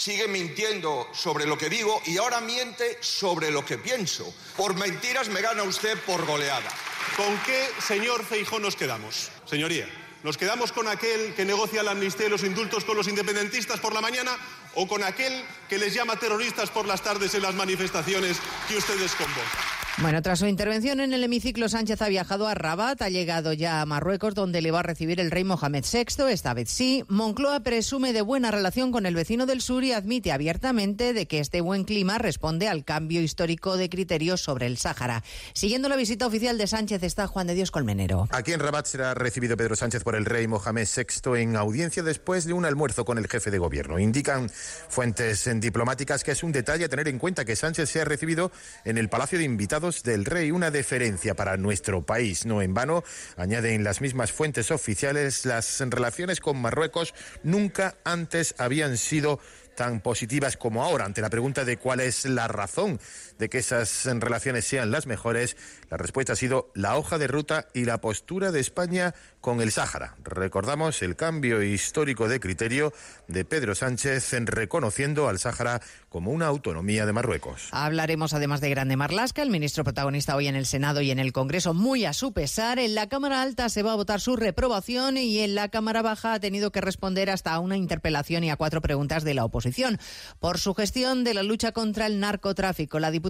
sigue mintiendo sobre lo que digo y ahora miente sobre lo que pienso. Por mentiras me gana usted por goleada. ¿Con qué señor Feijó nos quedamos, señoría? ¿Nos quedamos con aquel que negocia la amnistía y los indultos con los independentistas por la mañana o con aquel que les llama terroristas por las tardes en las manifestaciones que ustedes convocan? Bueno, tras su intervención en el hemiciclo, Sánchez ha viajado a Rabat, ha llegado ya a Marruecos, donde le va a recibir el rey Mohamed VI, esta vez sí. Moncloa presume de buena relación con el vecino del sur y admite abiertamente de que este buen clima responde al cambio histórico de criterios sobre el Sáhara. Siguiendo la visita oficial de Sánchez está Juan de Dios Colmenero. Aquí en Rabat será recibido Pedro Sánchez por el rey Mohamed VI en audiencia después de un almuerzo con el jefe de gobierno. Indican fuentes diplomáticas que es un detalle a tener en cuenta que Sánchez sea recibido en el Palacio de Invitados del Rey, una deferencia para nuestro país. No en vano, añaden las mismas fuentes oficiales, las relaciones con Marruecos nunca antes habían sido tan positivas como ahora. Ante la pregunta de cuál es la razón de que esas relaciones sean las mejores, la respuesta ha sido la hoja de ruta y la postura de España con el Sáhara. Recordamos el cambio histórico de criterio de Pedro Sánchez en reconociendo al Sáhara como una autonomía de Marruecos. Hablaremos además de Grande Marlasca, el ministro protagonista hoy en el Senado y en el Congreso, muy a su pesar. En la Cámara Alta se va a votar su reprobación y en la Cámara Baja ha tenido que responder hasta a una interpelación y a cuatro preguntas de la oposición. Por su gestión de la lucha contra el narcotráfico, la diputada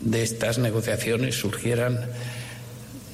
de estas negociaciones surgieran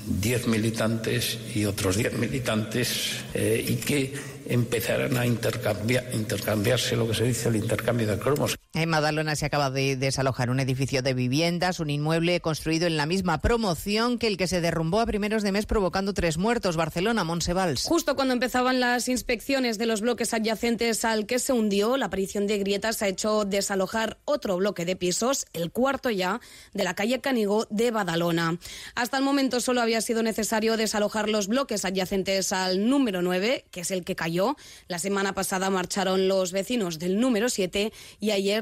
10 militantes y otros 10 militantes eh, y que empezaran a intercambiar, intercambiarse lo que se dice el intercambio de cromos. En Madalona se acaba de desalojar un edificio de viviendas, un inmueble construido en la misma promoción que el que se derrumbó a primeros de mes provocando tres muertos. Barcelona, Monsevals. Justo cuando empezaban las inspecciones de los bloques adyacentes al que se hundió, la aparición de grietas ha hecho desalojar otro bloque de pisos, el cuarto ya, de la calle Canigó de Badalona. Hasta el momento solo había sido necesario desalojar los bloques adyacentes al número 9, que es el que cayó la semana pasada marcharon los vecinos del número 7 y ayer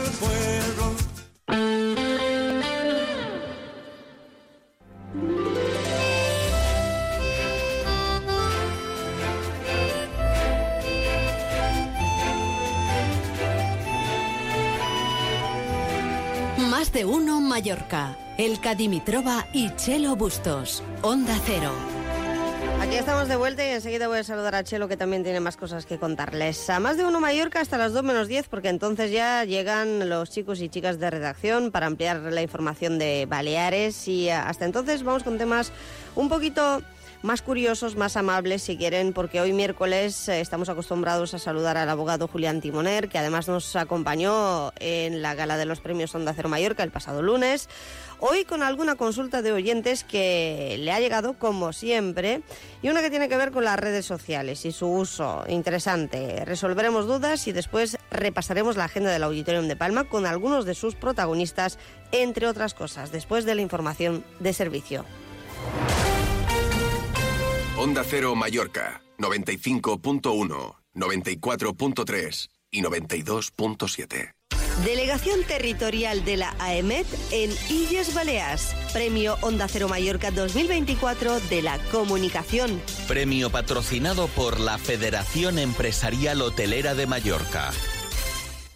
Más de uno Mallorca. El Cadimitroba y Chelo Bustos. Onda Cero. Aquí estamos de vuelta y enseguida voy a saludar a Chelo que también tiene más cosas que contarles. A más de uno Mallorca hasta las 2 menos 10 porque entonces ya llegan los chicos y chicas de redacción para ampliar la información de Baleares y hasta entonces vamos con temas un poquito más curiosos, más amables si quieren, porque hoy miércoles eh, estamos acostumbrados a saludar al abogado Julián Timoner, que además nos acompañó en la gala de los premios Onda Cero Mallorca el pasado lunes. Hoy con alguna consulta de oyentes que le ha llegado como siempre y una que tiene que ver con las redes sociales y su uso. Interesante. Resolveremos dudas y después repasaremos la agenda del Auditorium de Palma con algunos de sus protagonistas, entre otras cosas, después de la información de servicio. Onda Cero Mallorca, 95.1, 94.3 y 92.7. Delegación Territorial de la AEMET en Illes Balears. Premio Onda Cero Mallorca 2024 de la Comunicación. Premio patrocinado por la Federación Empresarial Hotelera de Mallorca.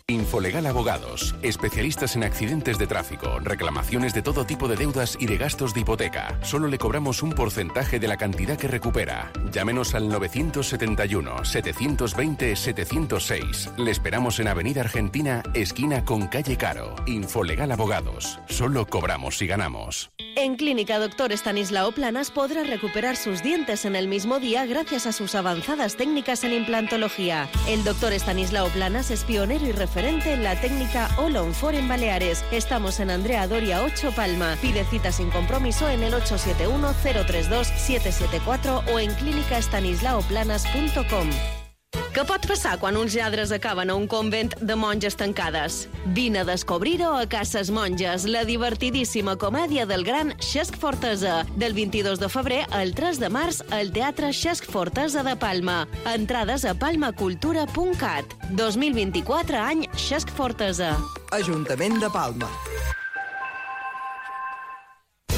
Infolegal Abogados, especialistas en accidentes de tráfico, reclamaciones de todo tipo de deudas y de gastos de hipoteca. Solo le cobramos un porcentaje de la cantidad que recupera. Llámenos al 971-720-706. Le esperamos en Avenida Argentina, esquina con calle Caro. Infolegal Abogados. Solo cobramos si ganamos. En Clínica Doctor Estanislao Planas podrá recuperar sus dientes en el mismo día gracias a sus avanzadas técnicas en implantología. El doctor Estanislao Planas es pionero y referente en la técnica All on Four en Baleares. Estamos en Andrea Doria 8 Palma. Pide cita sin compromiso en el 871-032-774 o en clínicaestanislaoplanas.com. Què pot passar quan uns lladres acaben a un convent de monges tancades? Vine a descobrir-ho a Cases Monges, la divertidíssima comèdia del gran Xesc Fortesa, del 22 de febrer al 3 de març al Teatre Xesc Fortesa de Palma. Entrades a palmacultura.cat. 2024 any Xesc Fortesa. Ajuntament de Palma.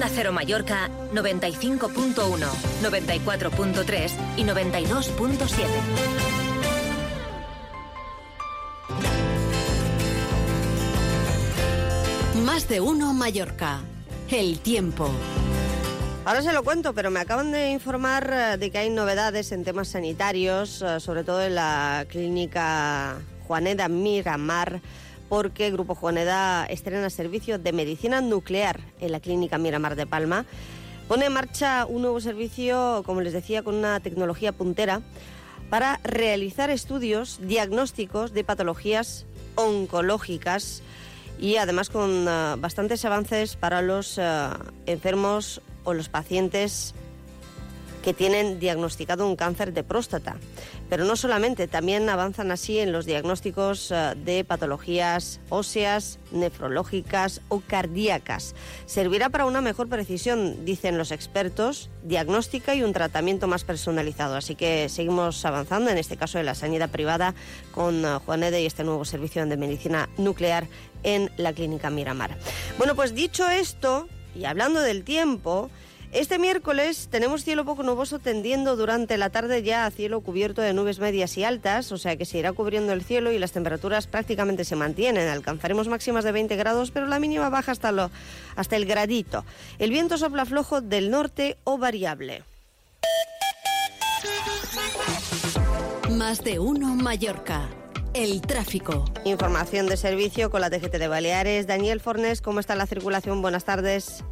Onda Cero Mallorca 95.1, 94.3 y 92.7. Más de uno Mallorca. El tiempo. Ahora se lo cuento, pero me acaban de informar eh, de que hay novedades en temas sanitarios, eh, sobre todo en la clínica Juaneda Miramar, porque Grupo Juaneda estrena servicio de medicina nuclear en la clínica Miramar de Palma. Pone en marcha un nuevo servicio, como les decía, con una tecnología puntera para realizar estudios diagnósticos de patologías oncológicas y además con uh, bastantes avances para los uh, enfermos o los pacientes que tienen diagnosticado un cáncer de próstata. Pero no solamente, también avanzan así en los diagnósticos uh, de patologías óseas, nefrológicas o cardíacas. Servirá para una mejor precisión, dicen los expertos, diagnóstica y un tratamiento más personalizado. Así que seguimos avanzando, en este caso de la sanidad privada, con Juan Ede y este nuevo servicio de medicina nuclear en la clínica Miramar. Bueno, pues dicho esto, y hablando del tiempo, este miércoles tenemos cielo poco nuboso tendiendo durante la tarde ya a cielo cubierto de nubes medias y altas, o sea que se irá cubriendo el cielo y las temperaturas prácticamente se mantienen. Alcanzaremos máximas de 20 grados, pero la mínima baja hasta, lo, hasta el gradito. El viento sopla flojo del norte o variable. Más de uno Mallorca. El tráfico. Información de servicio con la TGT de Baleares. Daniel Fornes, ¿cómo está la circulación? Buenas tardes.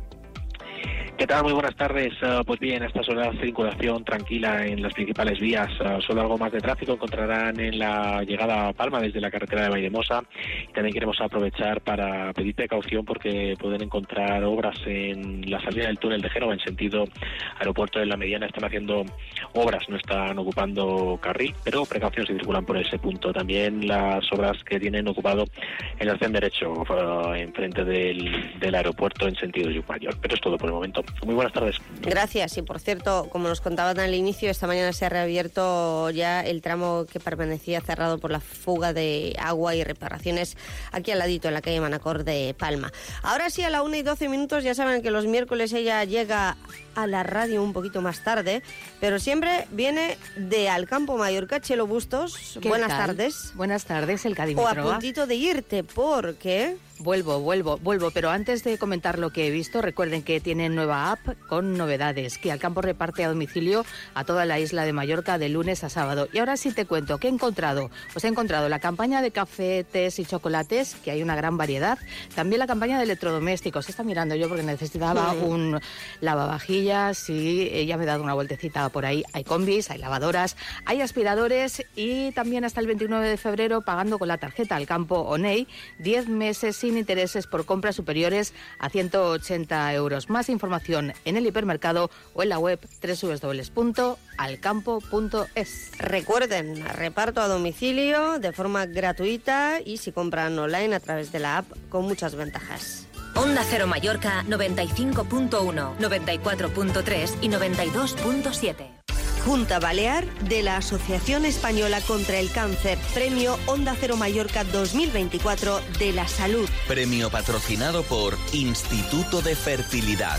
¿Qué tal? Muy buenas tardes. Uh, pues bien, a estas horas circulación tranquila en las principales vías. Uh, solo algo más de tráfico encontrarán en la llegada a Palma desde la carretera de Vallemosa. Y también queremos aprovechar para pedir precaución porque pueden encontrar obras en la salida del túnel de Génova en sentido aeropuerto de la Mediana. Están haciendo obras, no están ocupando carril, pero precaución si circulan por ese punto. También las obras que tienen ocupado el arcén derecho uh, enfrente del, aeropuerto en sentido Yucmayor. Pero es todo por el momento. Muy buenas tardes. Gracias. Y por cierto, como nos contaban al inicio, esta mañana se ha reabierto ya el tramo que permanecía cerrado por la fuga de agua y reparaciones aquí al ladito, en la calle Manacor de Palma. Ahora sí, a la 1 y 12 minutos, ya saben que los miércoles ella llega a la radio un poquito más tarde, pero siempre viene de Alcampo Mallorca, Chelo Bustos. Buenas tal? tardes. Buenas tardes, el O a puntito de irte, porque... Vuelvo, vuelvo, vuelvo, pero antes de comentar lo que he visto, recuerden que tienen nueva app con novedades, que Alcampo reparte a domicilio a toda la isla de Mallorca de lunes a sábado. Y ahora sí te cuento, ¿qué he encontrado? Pues he encontrado la campaña de café, tés y chocolates, que hay una gran variedad. También la campaña de electrodomésticos. Está mirando yo porque necesitaba Sí. un lavavajillas y eh, ya me he dado una vueltecita por ahí. Hay combis, hay lavadoras, hay aspiradores y también hasta el 29 de febrero pagando con la tarjeta al campo ONEI 10 meses sin intereses por compras superiores a 180 euros. Más información en el hipermercado o en la web www.alcampo.es. Recuerden, reparto a domicilio de forma gratuita y si compran online a través de la app con muchas ventajas. Onda Cero Mallorca 95.1, 94.3 y 92.7. Junta Balear de la Asociación Española contra el Cáncer, Premio Onda Cero Mallorca 2024 de la Salud. Premio patrocinado por Instituto de Fertilidad.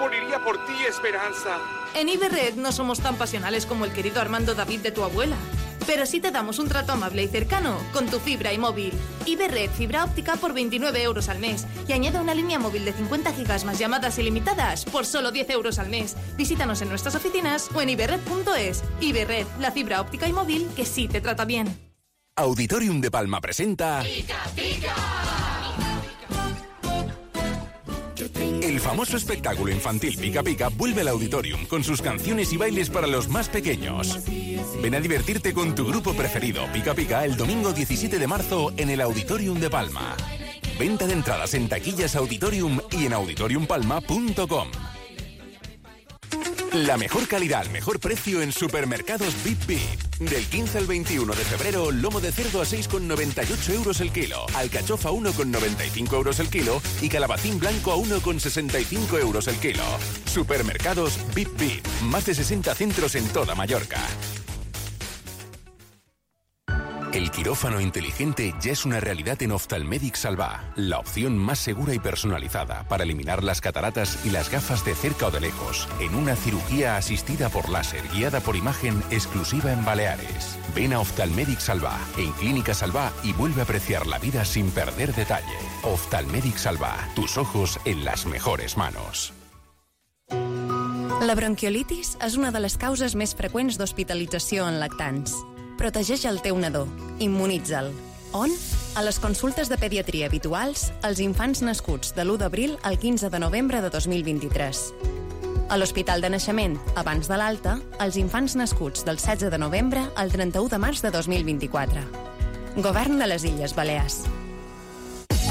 Moriría por ti, Esperanza. En Iberred no somos tan pasionales como el querido Armando David de tu abuela. Pero sí te damos un trato amable y cercano con tu fibra y móvil. Iberred fibra óptica por 29 euros al mes. Y añade una línea móvil de 50 gigas más llamadas ilimitadas por solo 10 euros al mes. Visítanos en nuestras oficinas o en iberred.es. Iberred, la fibra óptica y móvil que sí te trata bien. Auditorium de Palma presenta. El famoso espectáculo infantil Pica Pica vuelve al auditorium con sus canciones y bailes para los más pequeños. Ven a divertirte con tu grupo preferido Pica Pica el domingo 17 de marzo en el Auditorium de Palma. Venta de entradas en taquillas Auditorium y en auditoriumpalma.com. La mejor calidad, mejor precio en supermercados Bip Bip. Del 15 al 21 de febrero, lomo de cerdo a 6,98 euros el kilo, alcachofa a 1,95 euros el kilo y calabacín blanco a 1,65 euros el kilo. Supermercados Bip Bip. Más de 60 centros en toda Mallorca. El quirófano inteligente ya es una realidad en Oftalmedic Salva, la opción más segura y personalizada para eliminar las cataratas y las gafas de cerca o de lejos, en una cirugía asistida por láser guiada por imagen exclusiva en Baleares. Ven a Oftalmedic Salva, en Clínica Salva y vuelve a apreciar la vida sin perder detalle. Oftalmedic Salva, tus ojos en las mejores manos. La bronquiolitis és una de les causes més freqüents d'hospitalització en lactants. Protegeix el teu nadó. Immunitza'l. On? A les consultes de pediatria habituals als infants nascuts de l'1 d'abril al 15 de novembre de 2023. A l'Hospital de Naixement, abans de l'alta, als infants nascuts del 16 de novembre al 31 de març de 2024. Govern de les Illes Balears.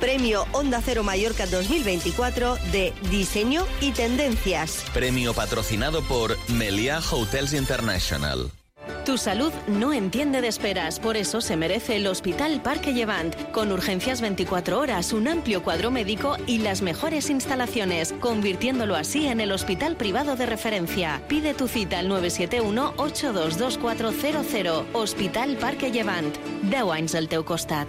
Premio Onda Cero Mallorca 2024 de Diseño y Tendencias. Premio patrocinado por Meliá Hotels International. Tu salud no entiende de esperas, por eso se merece el Hospital Parque Llevant, con urgencias 24 horas, un amplio cuadro médico y las mejores instalaciones, convirtiéndolo así en el hospital privado de referencia. Pide tu cita al 971 822400 Hospital Parque Llevant. 10 anys al teu costat.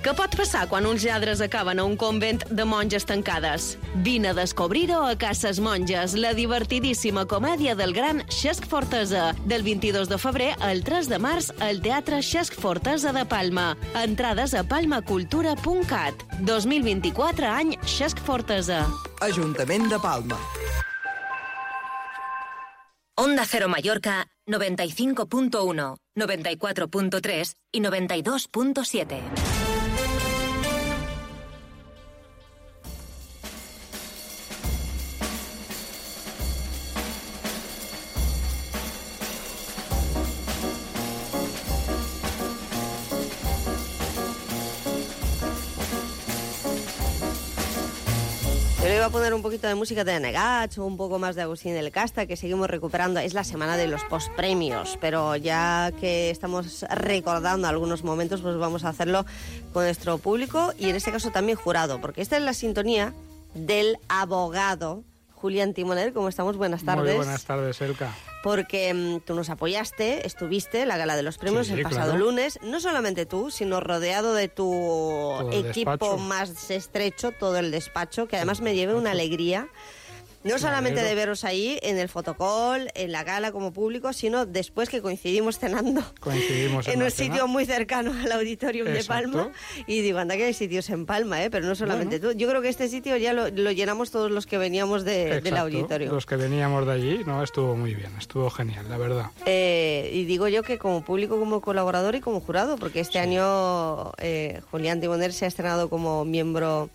Què pot passar quan uns lladres acaben a un convent de monges tancades? Vine a descobrir-ho a Cases Monges, la divertidíssima comèdia del gran Xesc Fortesa, del 22 de febrer al 3 de març al Teatre Xesc Fortesa de Palma. Entrades a palmacultura.cat. 2024 any Xesc Fortesa. Ajuntament de Palma. Onda Cero Mallorca 95.1, 94.3 y 92.7. iba a poner un poquito de música de Negats o un poco más de Agustín del Casta, que seguimos recuperando. Es la semana de los postpremios, pero ya que estamos recordando algunos momentos, pues vamos a hacerlo con nuestro público y en este caso también jurado, porque esta es la sintonía del abogado Julián Timoner. ¿Cómo estamos? Buenas tardes. Muy buenas tardes, Elka. Porque mm, tú nos apoyaste, estuviste en la gala de los premios Sí, el pasado claro. lunes, no solamente tú, sino rodeado de tu equipo más estrecho, todo el despacho, que además me llevé una alegría No solamente Me de veros ahí en el fotocall, en la gala como público, sino después que coincidimos cenando Coincidimos en en un sitio muy cercano al auditorium de. Palma. Y digo, anda que hay sitios en Palma, ¿eh? pero no solamente tú. Yo creo que este sitio ya lo, lo llenamos todos los que veníamos de- del auditorio. Los que veníamos de allí, no, estuvo muy bien, estuvo genial, la verdad. Eh, y digo yo que como público, como colaborador y como jurado, porque este año eh, Julián Timoner se ha estrenado como miembro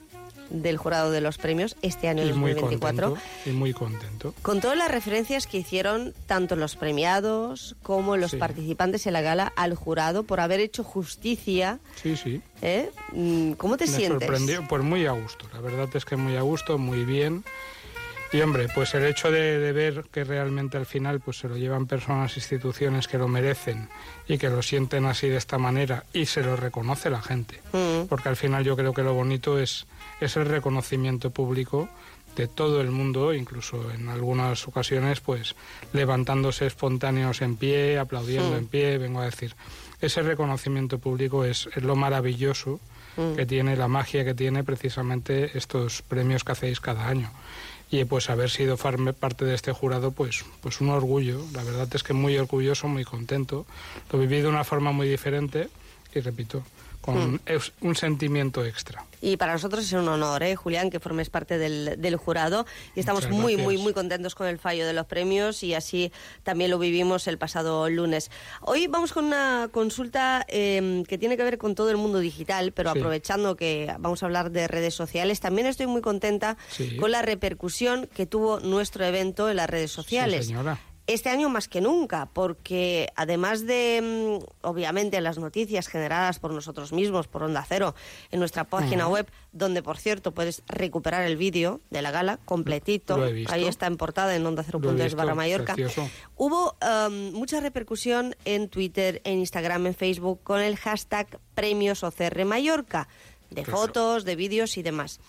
del jurado de los premios, este año Y muy 2024. contento, y muy contento. Con todas las referencias que hicieron tanto los premiados como los Sí. participantes en la gala al jurado por haber hecho justicia, Sí, sí. ¿eh? Mm, ¿cómo te Me sientes? sorprendió, pues muy a gusto, la verdad es que muy a gusto, muy bien. Y hombre, pues el hecho de, de ver que realmente al final pues se lo llevan personas, instituciones que lo merecen y que lo sienten así de esta manera y se lo reconoce la gente. Mm. Porque al final yo creo que lo bonito es, es el reconocimiento público de todo el mundo, incluso en algunas ocasiones pues levantándose espontáneos en pie, aplaudiendo Mm. en pie, vengo a decir. Ese reconocimiento público es, es lo maravilloso Mm. que tiene, la magia que tiene precisamente estos premios que hacéis cada año. Y pues haber sido parte de este jurado, pues, pues un orgullo. La verdad es que muy orgulloso, muy contento. Lo viví de una forma muy diferente y repito, con Mm. es un sentimiento extra. Y para nosotros es un honor, ¿eh, Julián, que formes parte del, del jurado. Y estamos muy, muy, muy contentos con el fallo de los premios y así también lo vivimos el pasado lunes. Hoy vamos con una consulta eh, que tiene que ver con todo el mundo digital, pero Sí. aprovechando que vamos a hablar de redes sociales, también estoy muy contenta Sí. con la repercusión que tuvo nuestro evento en las redes sociales. Sí, señora. Este año más que nunca, porque además de, mm, obviamente, las noticias generadas por nosotros mismos, por Onda Cero, en nuestra página web, donde, por cierto, puedes recuperar el vídeo de la gala completito. Ahí está en portada en onda visto, barra Mallorca. precioso. Hubo um, mucha repercusión en Twitter, en Instagram, en Facebook, con el hashtag Premios OCR Mallorca, de fotos, de vídeos y demás.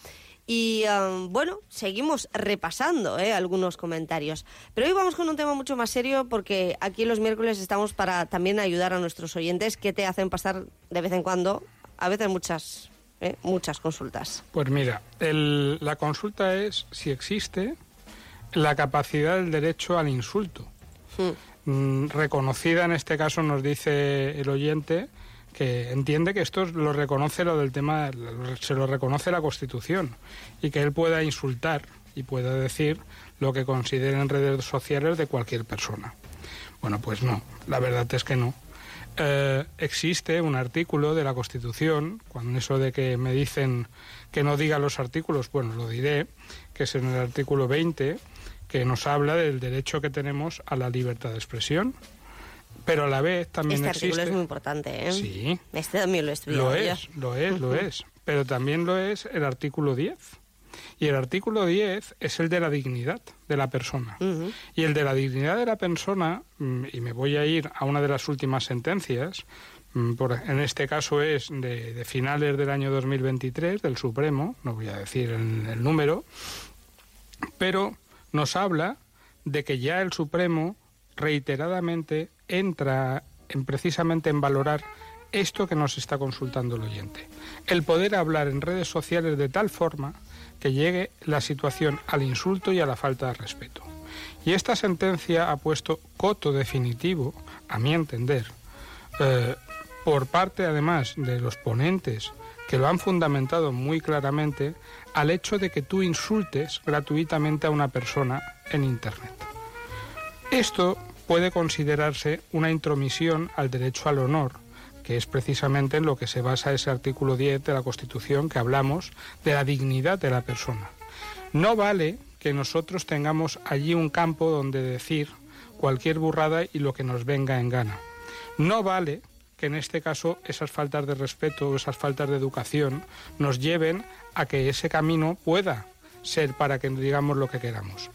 Y um, bueno, seguimos repasando ¿eh? algunos comentarios. Pero hoy vamos con un tema mucho más serio porque aquí los miércoles estamos para también ayudar a nuestros oyentes que te hacen pasar de vez en cuando, a veces muchas, ¿eh? muchas consultas. Pues mira, el- la consulta es si existe la capacidad del derecho al insulto. Mm, reconocida en este caso nos dice el oyente que entiende que esto lo reconoce lo del tema, se lo reconoce la Constitución y que él pueda insultar y pueda decir lo que considere en redes sociales de cualquier persona. Bueno, pues no, la verdad es que no. Eh, existe un artículo de la Constitución, cuando eso de que me dicen que no diga los artículos, bueno, lo diré, que es en el artículo 20, que nos habla del derecho que tenemos a la libertad de expresión, pero a la vez también este existe... artículo es muy importante, ¿eh? Sí. Este también lo he estudiado Lo yo. es, lo es, lo es. Pero también lo es el artículo 10. Y el artículo 10 es el de la dignidad de la persona. Y el de la dignidad de la persona, mm, y me voy a ir a una de las últimas sentencias, mm, por- en este caso es de, de finales del año 2023 del Supremo, no voy a decir el, el número, pero nos habla de que ya el Supremo reiteradamente entra en precisamente en valorar esto que nos está consultando el oyente. El poder hablar en redes sociales de tal forma que llegue la situación al insulto y a la falta de respeto. Y esta sentencia ha puesto coto definitivo, a mi entender, eh, por parte además de los ponentes que lo han fundamentado muy claramente, al hecho de que tú insultes gratuitamente a una persona en Internet. Esto puede considerarse una intromisión al derecho al honor, que es precisamente en lo que se basa ese artículo 10 de la Constitución que hablamos de la dignidad de la persona. No vale que nosotros tengamos allí un campo donde decir cualquier burrada y lo que nos venga en gana. No vale que en este caso esas faltas de respeto o esas faltas de educación nos lleven a que ese camino pueda ser para que digamos lo que queramos.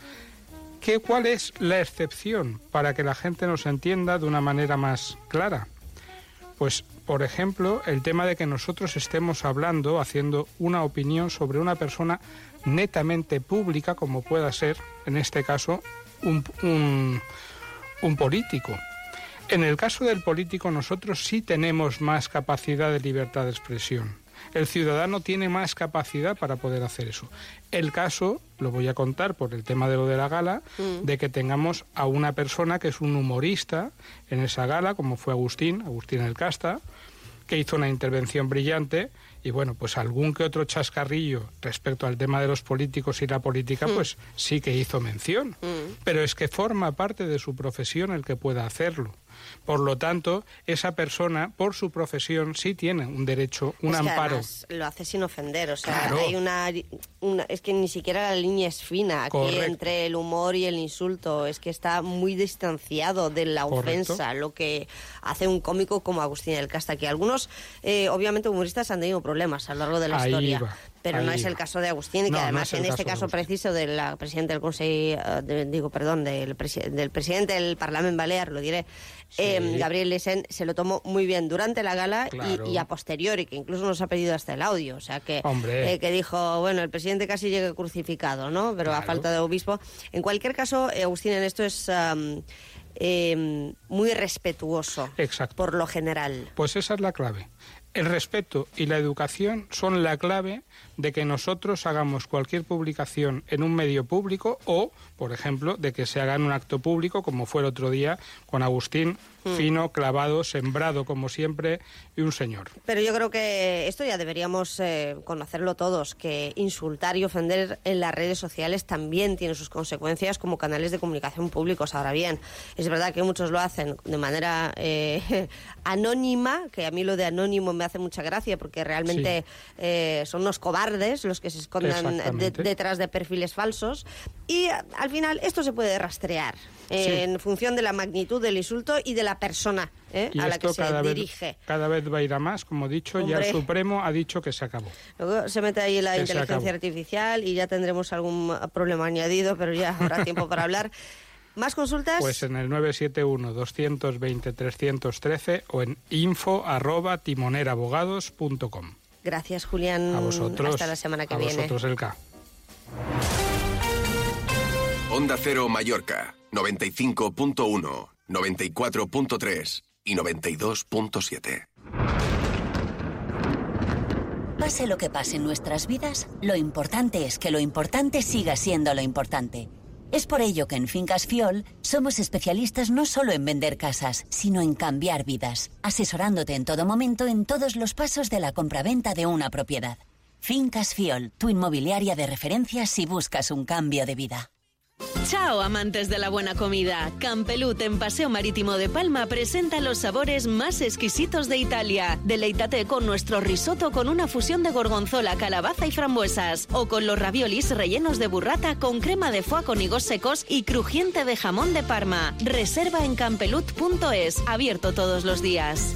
¿Qué, ¿Cuál es la excepción para que la gente nos entienda de una manera más clara? Pues, por ejemplo, el tema de que nosotros estemos hablando, haciendo una opinión sobre una persona netamente pública, como pueda ser, en este caso, un, un- un político. En el caso del político, nosotros sí tenemos más capacidad de libertad de expresión. El ciudadano tiene más capacidad para poder hacer eso. El caso, lo voy a contar por el tema de lo de la gala, Mm. de que tengamos a una persona que es un humorista en esa gala, como fue Agustín, Agustín El Casta, que hizo una intervención brillante y bueno, pues algún que otro chascarrillo respecto al tema de los políticos y la política, Mm. pues sí que hizo mención. Pero es que forma parte de su profesión el que pueda hacerlo. Por lo tanto, esa persona, por su profesión, sí tiene un derecho, un es que amparo. además lo hace sin ofender, o sea, Claro. hay una, una- es que ni siquiera la línea es fina aquí Correcto. entre el humor y el insulto, es que está muy distanciado de la Correcto. ofensa, lo que hace un cómico como Agustín del Casta, que algunos, eh, obviamente, humoristas han tenido problemas a lo largo de la Ahí historia. va, Pero no es el caso de Agustín, No, que no además es en este caso preciso de la presidente del Consejo, eh, de- digo, perdón, del, presi- del presidente del Parlamento Balear, lo diré, eh, Gabriel Lesen, se lo tomó muy bien durante la gala y- Claro. y, a posteriori, que incluso nos ha pedido hasta el audio, o sea que, eh, que dijo, bueno, el presidente casi llega crucificado, ¿no? Pero a falta de obispo. En cualquier caso, eh, Agustín en esto es eh, muy respetuoso, Exacto. por lo general. Pues esa es la clave. El respeto y la educación son la clave de que nosotros hagamos cualquier publicación en un medio público o, por ejemplo, de que se haga en un acto público, como fue el otro día con Agustín, Mm. fino, clavado, sembrado como siempre, y un señor. Pero yo creo que esto ya deberíamos eh, conocerlo todos, que insultar y ofender en las redes sociales también tiene sus consecuencias como canales de comunicación públicos. Ahora bien, es verdad que muchos lo hacen de manera eh, anónima, que a mí lo de anónimo me hace mucha gracia porque realmente eh, son unos cobardes los que se escondan de- detrás de perfiles falsos. Y al final esto se puede rastrear eh, Sí. en función de la magnitud del insulto y de la persona eh, Y a la que se vez, dirige. cada vez va a ir a más, como he dicho, ya Hombre. el Supremo ha dicho que se acabó. Luego se mete ahí la Que inteligencia artificial y ya tendremos algún problema añadido, pero ya habrá tiempo para hablar. ¿Más consultas? Pues en el 971-220-313 o en info arroba. Gracias, Julián. A vosotros. Hasta la semana que a viene. vosotros, Elka. Onda Cero Mallorca, 95.1, 94.3 y 92.7. Pase lo que pase en nuestras vidas, lo importante es que lo importante siga siendo lo importante. Es por ello que en Fincas Fiol somos especialistas no solo en vender casas, sino en cambiar vidas, asesorándote en todo momento en todos los pasos de la compraventa de una propiedad. Fincas Fiol, tu inmobiliaria de referencia si buscas un cambio de vida. Chao, amantes de la buena comida. Campelut en Paseo Marítimo de Palma presenta los sabores más exquisitos de Italia. Deleítate con nuestro risotto con una fusión de gorgonzola, calabaza y frambuesas. O con los raviolis rellenos de burrata con crema de foie con higos secos y crujiente de jamón de Parma. Reserva en campelut.es, abierto todos los días.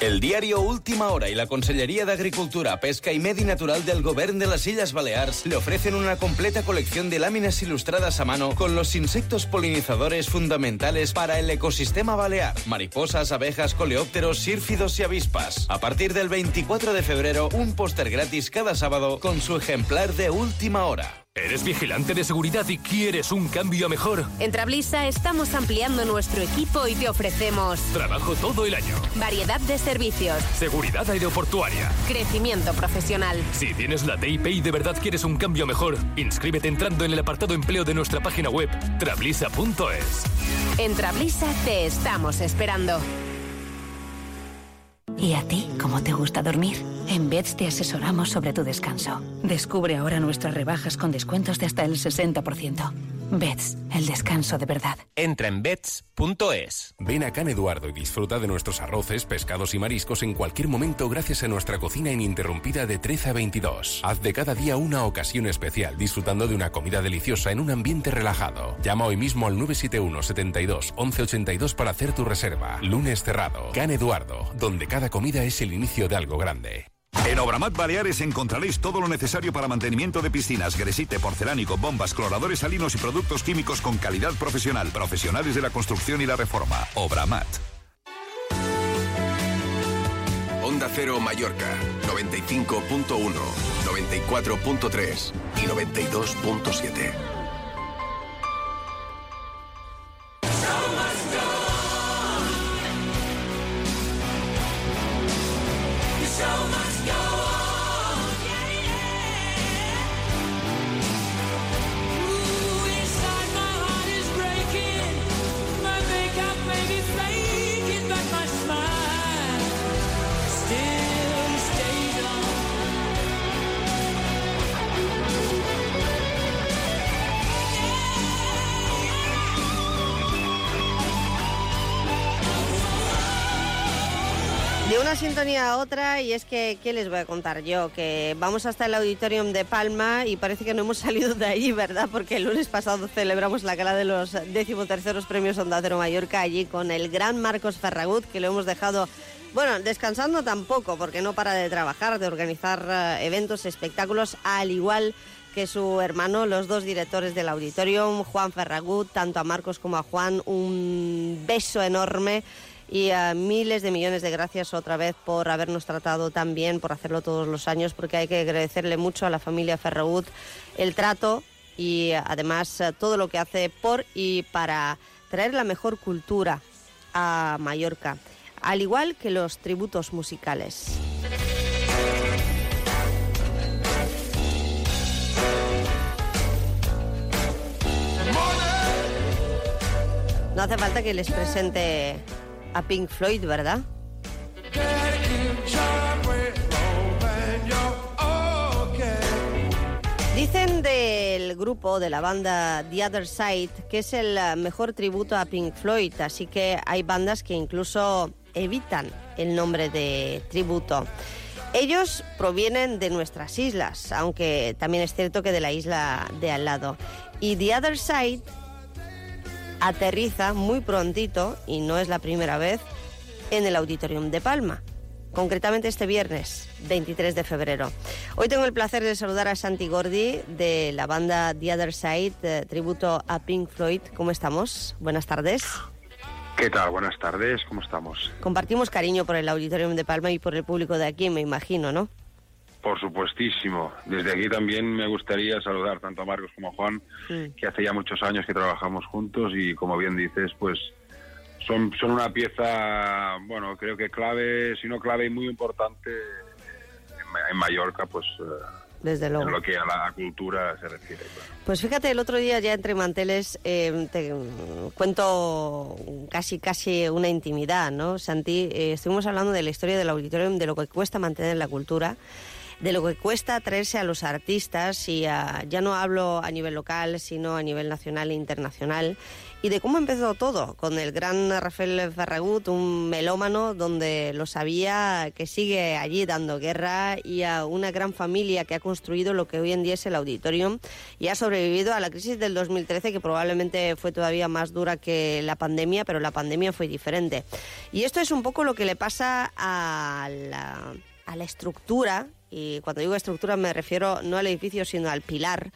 El diario Última Hora y la Consellería de Agricultura, Pesca y Medi Natural del Govern de las Islas Balears le ofrecen una completa colección de láminas ilustradas a mano con los insectos polinizadores fundamentales para el ecosistema balear. Mariposas, abejas, coleópteros, sírfidos y avispas. A partir del 24 de febrero, un póster gratis cada sábado con su ejemplar de Última Hora. ¿Eres vigilante de seguridad y quieres un cambio a mejor? En Trablisa estamos ampliando nuestro equipo y te ofrecemos Trabajo todo el año. variedad de servicios, Seguridad aeroportuaria. crecimiento profesional. Si tienes la TIP y de verdad quieres un cambio mejor, inscríbete entrando en el apartado empleo de nuestra página web trablisa.es. En Trablisa te estamos esperando. ¿Y a ti cómo te gusta dormir? En Beds te asesoramos sobre tu descanso. Descubre ahora nuestras rebajas con descuentos de hasta el 60%. Beds, el descanso de verdad. Entra en bets.es. Ven a Can Eduardo y disfruta de nuestros arroces, pescados y mariscos en cualquier momento gracias a nuestra cocina ininterrumpida de 13 a 22. Haz de cada día una ocasión especial disfrutando de una comida deliciosa en un ambiente relajado. Llama hoy mismo al 971 72 11 82 para hacer tu reserva. Lunes cerrado. Can Eduardo, donde cada comida es el inicio de algo grande. En Obramat Baleares encontraréis todo lo necesario para mantenimiento de piscinas, gresite, porcelánico, bombas, cloradores salinos y productos químicos con calidad profesional. Profesionales de la construcción y la reforma. Obramat. Onda Cero Mallorca, 95.1, 94.3 y 92.7. una sintonía a otra, y es que, ¿qué les voy a contar yo? Que vamos hasta el Auditorium de Palma y parece que no hemos salido de ahí, ¿verdad? Porque el lunes pasado celebramos la gala de los decimoterceros premios Onda Cero Mallorca allí con el gran Marcos Ferragut, que lo hemos dejado, bueno, descansando tampoco, porque no para de trabajar, de organizar eh, eventos, espectáculos, al igual que su hermano, los dos directores del Auditorium, Juan Ferragut, tanto a Marcos como a Juan, un beso enorme y a miles de millones de gracias otra vez por habernos tratado tan bien, por hacerlo todos los años, porque hay que agradecerle mucho a la familia Ferragut el trato y además eh, todo lo que hace por y para traer la mejor cultura a Mallorca, al igual que los tributos musicales. No hace falta que les presente a Pink Floyd, ¿verdad? Dicen del grupo, de la banda The Other Side, que es el mejor tributo a Pink Floyd, así que hay bandas que incluso evitan el nombre de tributo. Ellos provienen de nuestras islas, aunque también es cierto que de la isla de al lado. Y The Other Side aterriza muy prontito, y no es la primera vez, en el Auditorium de Palma, concretamente este viernes 23 de febrero. Hoy tengo el placer de saludar a Santi Gordi de la banda The Other Side, eh, tributo a Pink Floyd. ¿Cómo estamos? Buenas tardes. ¿Qué tal? Buenas tardes, ¿cómo estamos? Compartimos cariño por el Auditorium de Palma y por el público de aquí, me imagino, ¿no? Por supuestísimo. Desde aquí también me gustaría saludar tanto a Marcos como a Juan, que hace ya muchos años que trabajamos juntos y como bien dices, pues son, son una pieza, bueno, creo que clave, si no clave y muy importante en, Ma- en Mallorca, pues eh, Desde luego. en lo que a la cultura se refiere. claro. Pues fíjate, el otro día ya entre manteles eh, te cuento casi casi una intimidad, ¿no? Santi, eh, estuvimos hablando de la historia del auditorium, de lo que cuesta mantener la cultura, de lo que cuesta traerse a los artistas, y ya no hablo a nivel local, sino a nivel nacional e internacional, y de cómo empezó todo, con el gran Rafael Ferragut, un melómano donde lo sabía, que sigue allí dando guerra, y a una gran familia que ha construido lo que hoy en día es el auditorium y ha sobrevivido a la crisis del 2013, que probablemente fue todavía más dura que la pandemia, pero la pandemia fue diferente. Y esto es un poco lo que le pasa a la estructura, y cuando digo estructura me refiero no al edificio, sino al pilar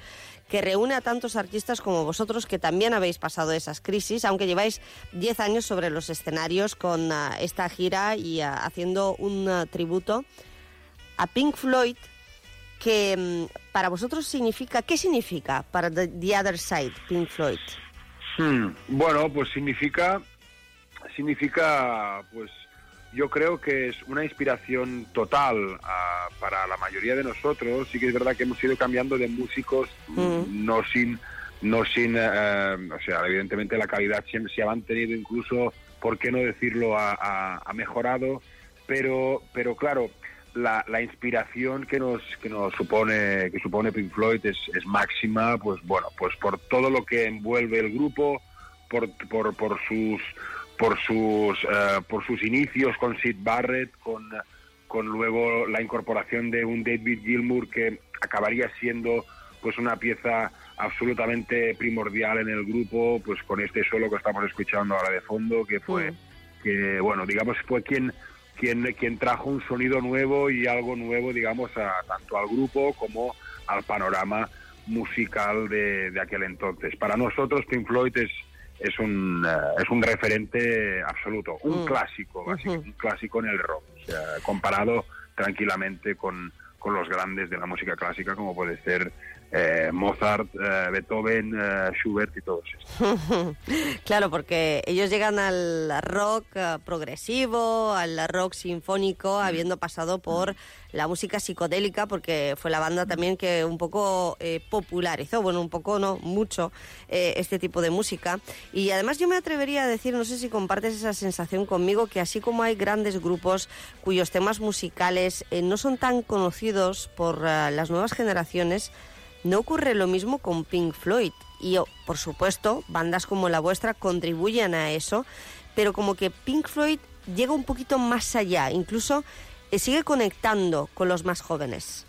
que reúne a tantos artistas como vosotros que también habéis pasado esas crisis, aunque lleváis 10 años sobre los escenarios con ah, esta gira y ah, haciendo un ah, tributo a Pink Floyd, que mm, para vosotros significa, ¿qué significa para The, The Other Side, Pink Floyd? Hmm, Bueno, pues significa, significa, pues yo creo que es una inspiración total ah, para la mayoría de nosotros. Sí que es verdad que hemos ido cambiando de músicos, no sin, no sin, eh, o sea, evidentemente la calidad siempre se ha mantenido, incluso, ¿por qué no decirlo, ha, ha- ha mejorado? Pero, pero claro, la, la inspiración que nos que nos supone que supone Pink Floyd es, es máxima pues bueno pues por todo lo que envuelve el grupo por, por, por sus por sus eh, por sus inicios con Sid Barrett con con luego la incorporación de un David Gilmour que acabaría siendo pues una pieza absolutamente primordial en el grupo pues con este solo que estamos escuchando ahora de fondo que fue que bueno digamos fue quien quien, quien trajo un sonido nuevo y algo nuevo, digamos, a, tanto al grupo como al panorama musical de, de aquel entonces. Para nosotros Pink Floyd es, es, un, eh, es un referente absoluto, un Mm. clásico, básicamente, un clásico en el rock, o sea, comparado tranquilamente con, con los grandes de la música clásica como puede ser eh, Mozart, eh, Beethoven, eh, Schubert y todos estos. claro, porque ellos llegan al rock progresivo, al rock sinfónico, habiendo pasado por la música psicodélica, porque fue la banda también que un poco popularizó, bueno, un poco no, mucho, este tipo de música. Y además yo me atrevería a decir, no sé si compartes esa sensación conmigo, que así como hay grandes grupos cuyos temas musicales no son tan conocidos por las nuevas generaciones, no ocurre lo mismo con Pink Floyd. Y, oh, por supuesto, bandas como la vuestra contribuyen a eso, pero como que Pink Floyd llega un poquito más allá, incluso eh, sigue conectando con los más jóvenes.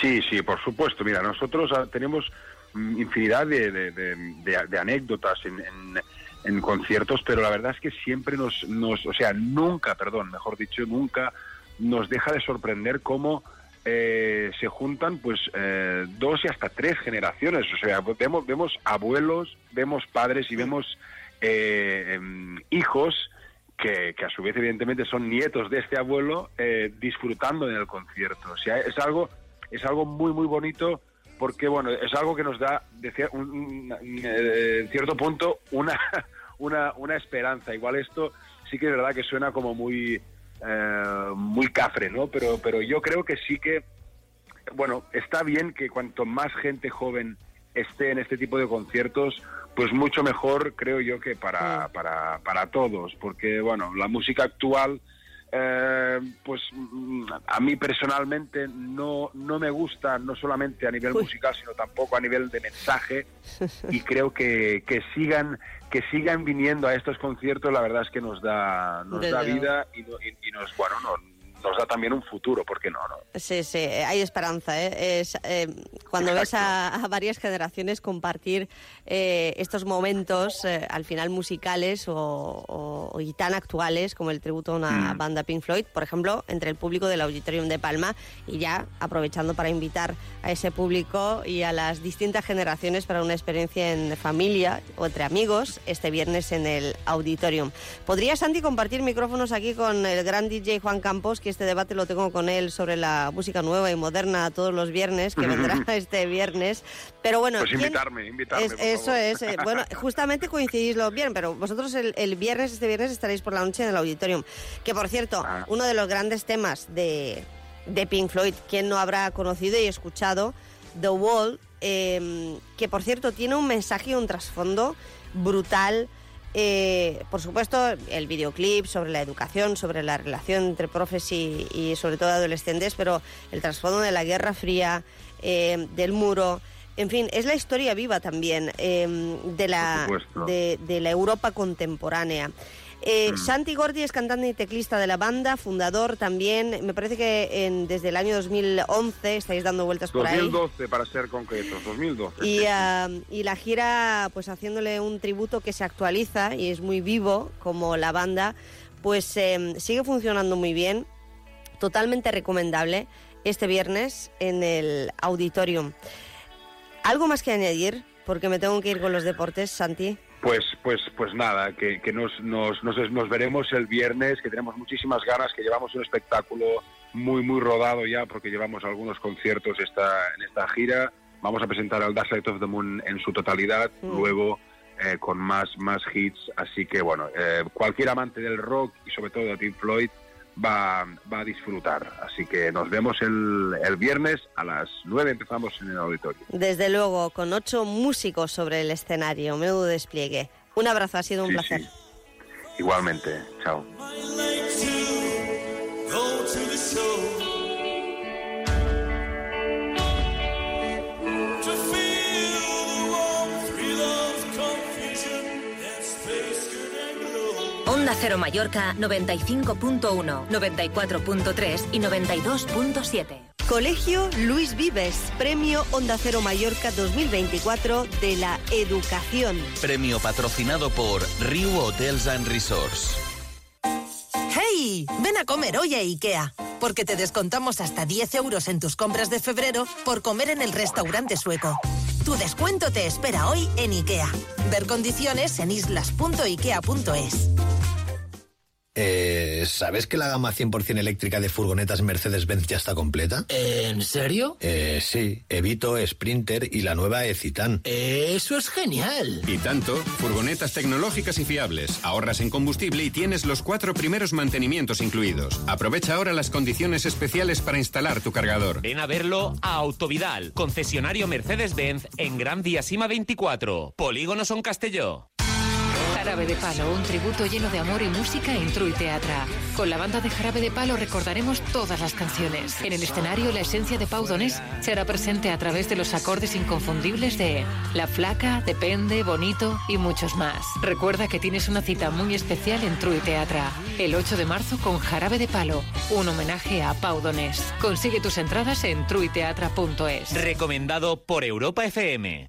Sí, sí, por supuesto. Mira, nosotros ah, tenemos mm, infinidad de, de- anécdotas en, en- en conciertos, pero la verdad es que siempre nos, nos, o sea, nunca, perdón, mejor dicho, nunca nos deja de sorprender cómo eh, se juntan pues eh, dos y hasta tres generaciones. O sea, vemos, vemos abuelos, vemos padres y vemos eh, em, hijos que, que a su vez evidentemente son nietos de este abuelo eh, disfrutando en el concierto. O sea, es algo, es algo muy, muy bonito porque, bueno, es algo que nos da, de cier- un- un- eh, en cierto punto, una, una, una esperanza. Igual esto sí que es verdad que suena como muy, eh, muy cafre, ¿no? Pero, pero yo creo que sí que, bueno, está bien que cuanto más gente joven esté en este tipo de conciertos, pues mucho mejor creo yo que para, para, para todos, porque bueno, la música actual, eh, pues mm, a mí personalmente no, no me gusta, no solamente a nivel musical, sino tampoco a nivel de mensaje, y creo que, que sigan que sigan viniendo a estos conciertos, la verdad es que nos da, nos Desde da vida y, y- y nos, bueno, no- nos da también un futuro, ¿por qué no? no? Sí, sí, eh, hay esperanza. ¿eh? Es, eh, cuando ves a, a varias generaciones compartir eh, estos momentos, eh, al final musicales o, o- y tan actuales como el tributo a una Mm. banda Pink Floyd, por ejemplo, entre el público del Auditorium de Palma y ya aprovechando para invitar a ese público y a las distintas generaciones para una experiencia en familia o entre amigos este viernes en el Auditorium. ¿Podría Santi compartir micrófonos aquí con el gran DJ Juan Campos, que este debate lo tengo con él sobre la música nueva y moderna todos los viernes, que vendrá este viernes? Pero bueno, Pues ¿quién- invitarme, invitarme. es- por eso favor. es. eh, bueno, justamente coincidís lo bien, pero vosotros el, el viernes, este viernes, estaréis por la noche en el auditorium. Que por cierto, Ah. uno de los grandes temas de, de Pink Floyd, ¿quién no habrá conocido y escuchado? The Wall, eh, que por cierto tiene un mensaje y un trasfondo brutal. Eh, por supuesto, el videoclip sobre la educación, sobre la relación entre profes y, y sobre todo adolescentes, pero el trasfondo de la Guerra Fría, eh, del muro, en fin, es la historia viva también eh, de, la, de, de la Europa contemporánea. Eh, Mm. Santi Gordi es cantante y teclista de la banda, fundador también. Me parece que en- desde el año 2011 estáis dando vueltas por ahí. 2012, para ser concretos, 2012. Y, la gira, pues haciéndole un tributo que se actualiza y es muy vivo, como la banda, pues eh, sigue funcionando muy bien, totalmente recomendable, este viernes en el auditorium. ¿Algo más que añadir? Porque me tengo que ir con los deportes, Santi. Pues, pues, pues nada, que, que nos, nos, nos, nos veremos el viernes, que tenemos muchísimas ganas, que llevamos un espectáculo muy, muy rodado ya, porque llevamos algunos conciertos esta, en esta gira. Vamos a presentar al Dark Side of the Moon en su totalidad, Mm. luego eh, con más, más hits. Así que, bueno, eh, cualquier amante del rock y sobre todo de Pink Floyd va, va a disfrutar. Así que nos vemos el, el viernes a las 9, empezamos en el auditorio. Desde luego, con ocho músicos sobre el escenario, menudo despliegue. Un abrazo, ha sido un Sí, placer. sí. Igualmente, chao. Onda Cero Mallorca 95.1, 94.3 y 92.7. Colegio Luis Vives, Premio Onda Cero Mallorca 2024 de la Educación. Premio patrocinado por Riu Hotels and Resorts. ¡Hey! Ven a comer hoy a IKEA, porque te descontamos hasta 10 euros en tus compras de febrero por comer en el restaurante sueco. Tu descuento te espera hoy en IKEA. Ver condiciones en islas.ikea.es. Eh, ¿Sabes que la gama 100% eléctrica de furgonetas Mercedes-Benz ya está completa? ¿En serio? Eh, sí, Evito, Sprinter y la nueva E-Citan. Eso es genial. Y tanto, furgonetas tecnológicas y fiables, ahorras en combustible y tienes los cuatro primeros mantenimientos incluidos. Aprovecha ahora las condiciones especiales para instalar tu cargador. Ven a verlo a Autovidal, concesionario Mercedes-Benz en Gran Vía Sima 24, Polígono Son Castelló. Jarabe de Palo, un tributo lleno de amor y música en True Teatra. Con la banda de Jarabe de Palo recordaremos todas las canciones. En el escenario, la esencia de Pau Donés será presente a través de los acordes inconfundibles de La Flaca, Depende, Bonito y muchos más. Recuerda que tienes una cita muy especial en True Teatra. El 8 de marzo con Jarabe de Palo, un homenaje a Pau Donés. Consigue tus entradas en truiteatra.es. Recomendado por Europa FM.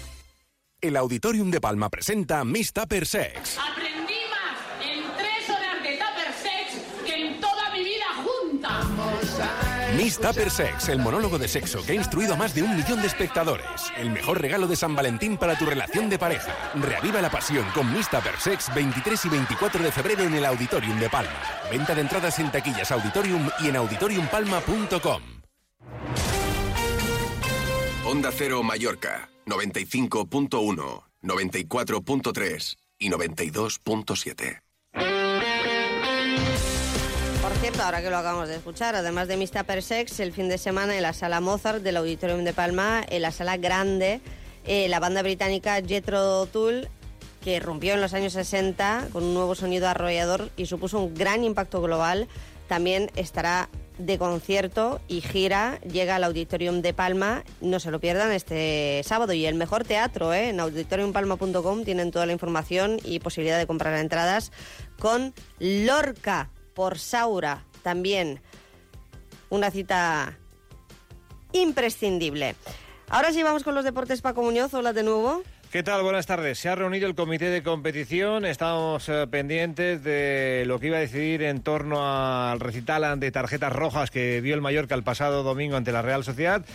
El Auditorium de Palma presenta Miss Tupper Sex. Aprendí más en tres horas de Tupper Sex que en toda mi vida junta. Miss Tupper Sex, el monólogo de sexo que ha instruido a más de un millón de espectadores. El mejor regalo de San Valentín para tu relación de pareja. Reaviva la pasión con Miss Tupper Sex 23 y 24 de febrero en el Auditorium de Palma. Venta de entradas en taquillas Auditorium y en auditoriumpalma.com. Onda Cero Mallorca, 95.1, 94.3 y 92.7. Por cierto, ahora que lo acabamos de escuchar, además de Mr. Persex, el fin de semana en la sala Mozart del Auditorium de Palma, en la sala grande, eh, la banda británica Jethro Tull, que rompió en los años 60 con un nuevo sonido arrollador y supuso un gran impacto global, también estará de concierto y gira, llega al Auditorium de Palma, no se lo pierdan este sábado. Y el mejor teatro, ¿eh? en auditoriumpalma.com tienen toda la información y posibilidad de comprar entradas con Lorca por Saura también. Una cita imprescindible. Ahora sí vamos con los deportes, Paco Muñoz, hola de nuevo. ¿Qué tal? Buenas tardes. Se ha reunido el comité de competición. Estamos eh, pendientes de lo que iba a decidir en torno al recital de tarjetas rojas que vio el Mallorca el pasado domingo ante la Real Sociedad.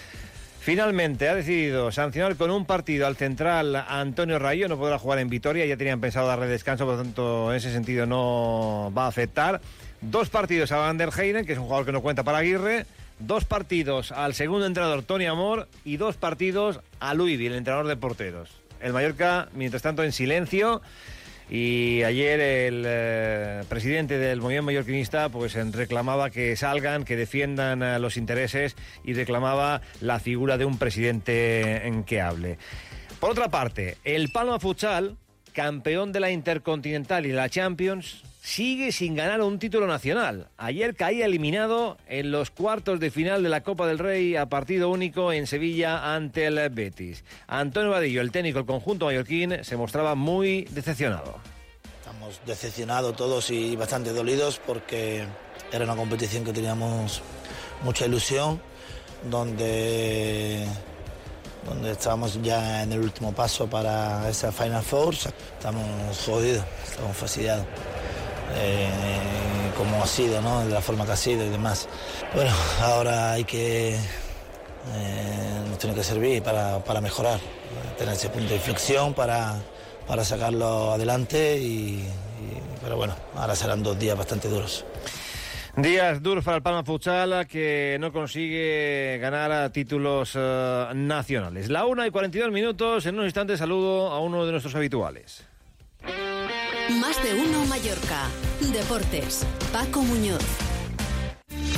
Finalmente ha decidido sancionar con un partido al central Antonio Rayo. No podrá jugar en Vitoria. Ya tenían pensado darle descanso, por lo tanto, en ese sentido no va a afectar. Dos partidos a Van der Heyden, que es un jugador que no cuenta para Aguirre. Dos partidos al segundo entrenador Tony Amor y dos partidos a Luivi, el entrenador de porteros. El Mallorca, mientras tanto, en silencio. Y ayer el eh, presidente del movimiento mallorquinista pues reclamaba que salgan, que defiendan los intereses y reclamaba la figura de un presidente en que hable. Por otra parte, el Palma Futsal, campeón de la Intercontinental y la Champions, sigue sin ganar un título nacional. Ayer caía eliminado en los cuartos de final de la Copa del Rey a partido único en Sevilla ante el Betis. Antonio Vadillo, el técnico del conjunto mallorquín, se mostraba muy decepcionado. Estamos decepcionados todos y bastante dolidos porque era una competición que teníamos mucha ilusión, donde, donde estábamos ya en el último paso para esa Final Four. Estamos jodidos, estamos fastidiados. Eh, como ha sido, ¿no? de la forma que ha sido y demás. Bueno, ahora hay que, eh, nos tiene que servir para, para mejorar, tener ese punto de inflexión para, para sacarlo adelante y, y- pero bueno, ahora serán dos días bastante duros. Días duros para el Palma Futsal que no consigue ganar a títulos eh, nacionales. La una y 42 minutos. En un instante saludo a uno de nuestros habituales. Más de uno Mallorca. Deportes. Paco Muñoz.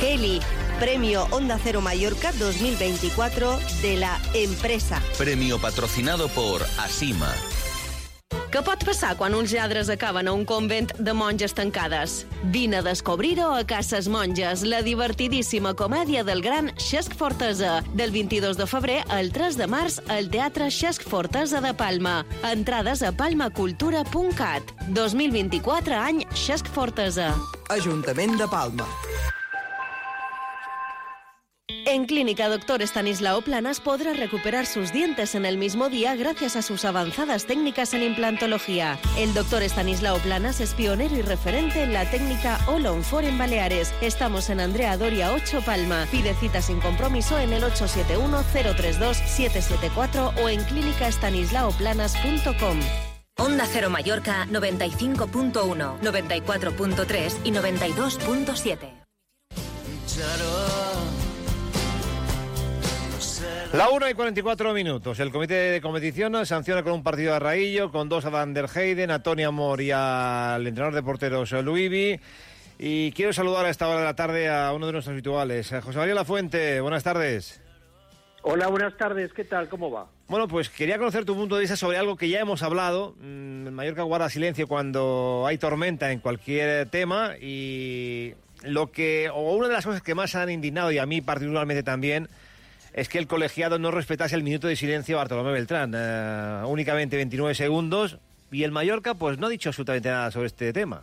Kelly, Premio Onda Cero Mallorca 2024 de la empresa. Premio patrocinado por Asima. Què pot passar quan uns lladres acaben a un convent de monges tancades? Vine a descobrir-ho a Cases Monges, la divertidíssima comèdia del gran Xesc Fortesa, del 22 de febrer al 3 de març al Teatre Xesc Fortesa de Palma. Entrades a palmacultura.cat. 2024 any Xesc Fortesa. Ajuntament de Palma. En Clínica Doctor Estanislao Planas podrá recuperar sus dientes en el mismo día gracias a sus avanzadas técnicas en implantología. El doctor Estanislao Planas es pionero y referente en la técnica All on Four en Baleares. Estamos en Andrea Doria 8 Palma. Pide cita sin compromiso en el 871-032-774 o en clínicaestanislaoplanas.com. Onda Cero Mallorca 95.1, 94.3 y 92.7. La 1 y 44 minutos. El comité de competición sanciona con un partido a Raillo, con dos a Van der Heyden, a Tony Amor y al entrenador de porteros Luivi. Y quiero saludar a esta hora de la tarde a uno de nuestros habituales, a José María Lafuente. Buenas tardes. Hola, buenas tardes. ¿Qué tal? ¿Cómo va? Bueno, pues quería conocer tu punto de vista sobre algo que ya hemos hablado. Mm, Mallorca guarda silencio cuando hay tormenta en cualquier tema y lo que, o una de las cosas que más han indignado, y a mí particularmente también, es que el colegiado no respetase el minuto de silencio a Bartolomé Beltrán. Eh, únicamente 29 segundos. Y el Mallorca, pues no ha dicho absolutamente nada sobre este tema.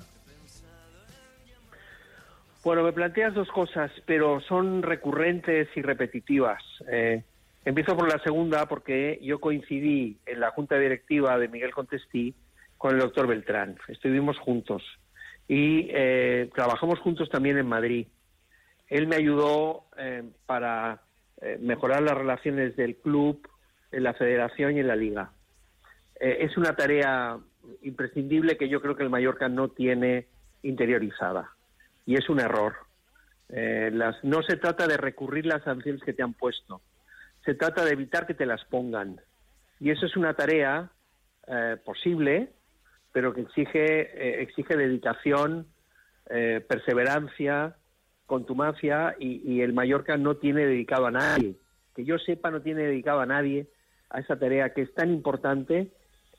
Bueno, me planteas dos cosas, pero son recurrentes y repetitivas. Eh, empiezo por la segunda porque yo coincidí en la junta directiva de Miguel Contestí con el doctor Beltrán. Estuvimos juntos y eh, trabajamos juntos también en Madrid. Él me ayudó para eh, mejorar las relaciones del club, en la federación y en la liga. Eh, es una tarea imprescindible que yo creo que el Mallorca no tiene interiorizada y es un error. Eh, las, no se trata de recurrir las sanciones que te han puesto, se trata de evitar que te las pongan. Y eso es una tarea posible, pero que exige, eh, exige dedicación, perseverancia, contumacia y, y el Mallorca no tiene dedicado a nadie. Que yo sepa, no tiene dedicado a nadie a esa tarea que es tan importante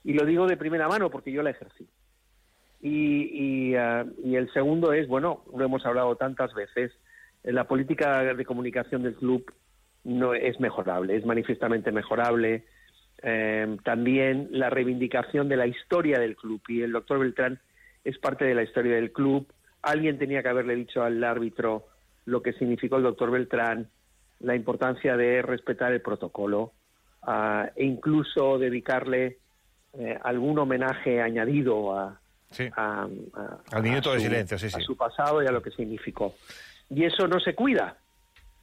y lo digo de primera mano porque yo la ejercí. Y, y, ah, y el segundo es, bueno, lo hemos hablado tantas veces, eh, la política de comunicación del club no es mejorable, es manifiestamente mejorable. Eh, también la reivindicación de la historia del club y el doctor Beltrán es parte de la historia del club. Alguien tenía que haberle dicho al árbitro lo que significó el doctor Beltrán, la importancia de respetar el protocolo ah, e incluso dedicarle eh, algún homenaje añadido a, a- a- Al minuto a de su- silencio, sí, a su pasado y a lo que significó. Y eso no se cuida,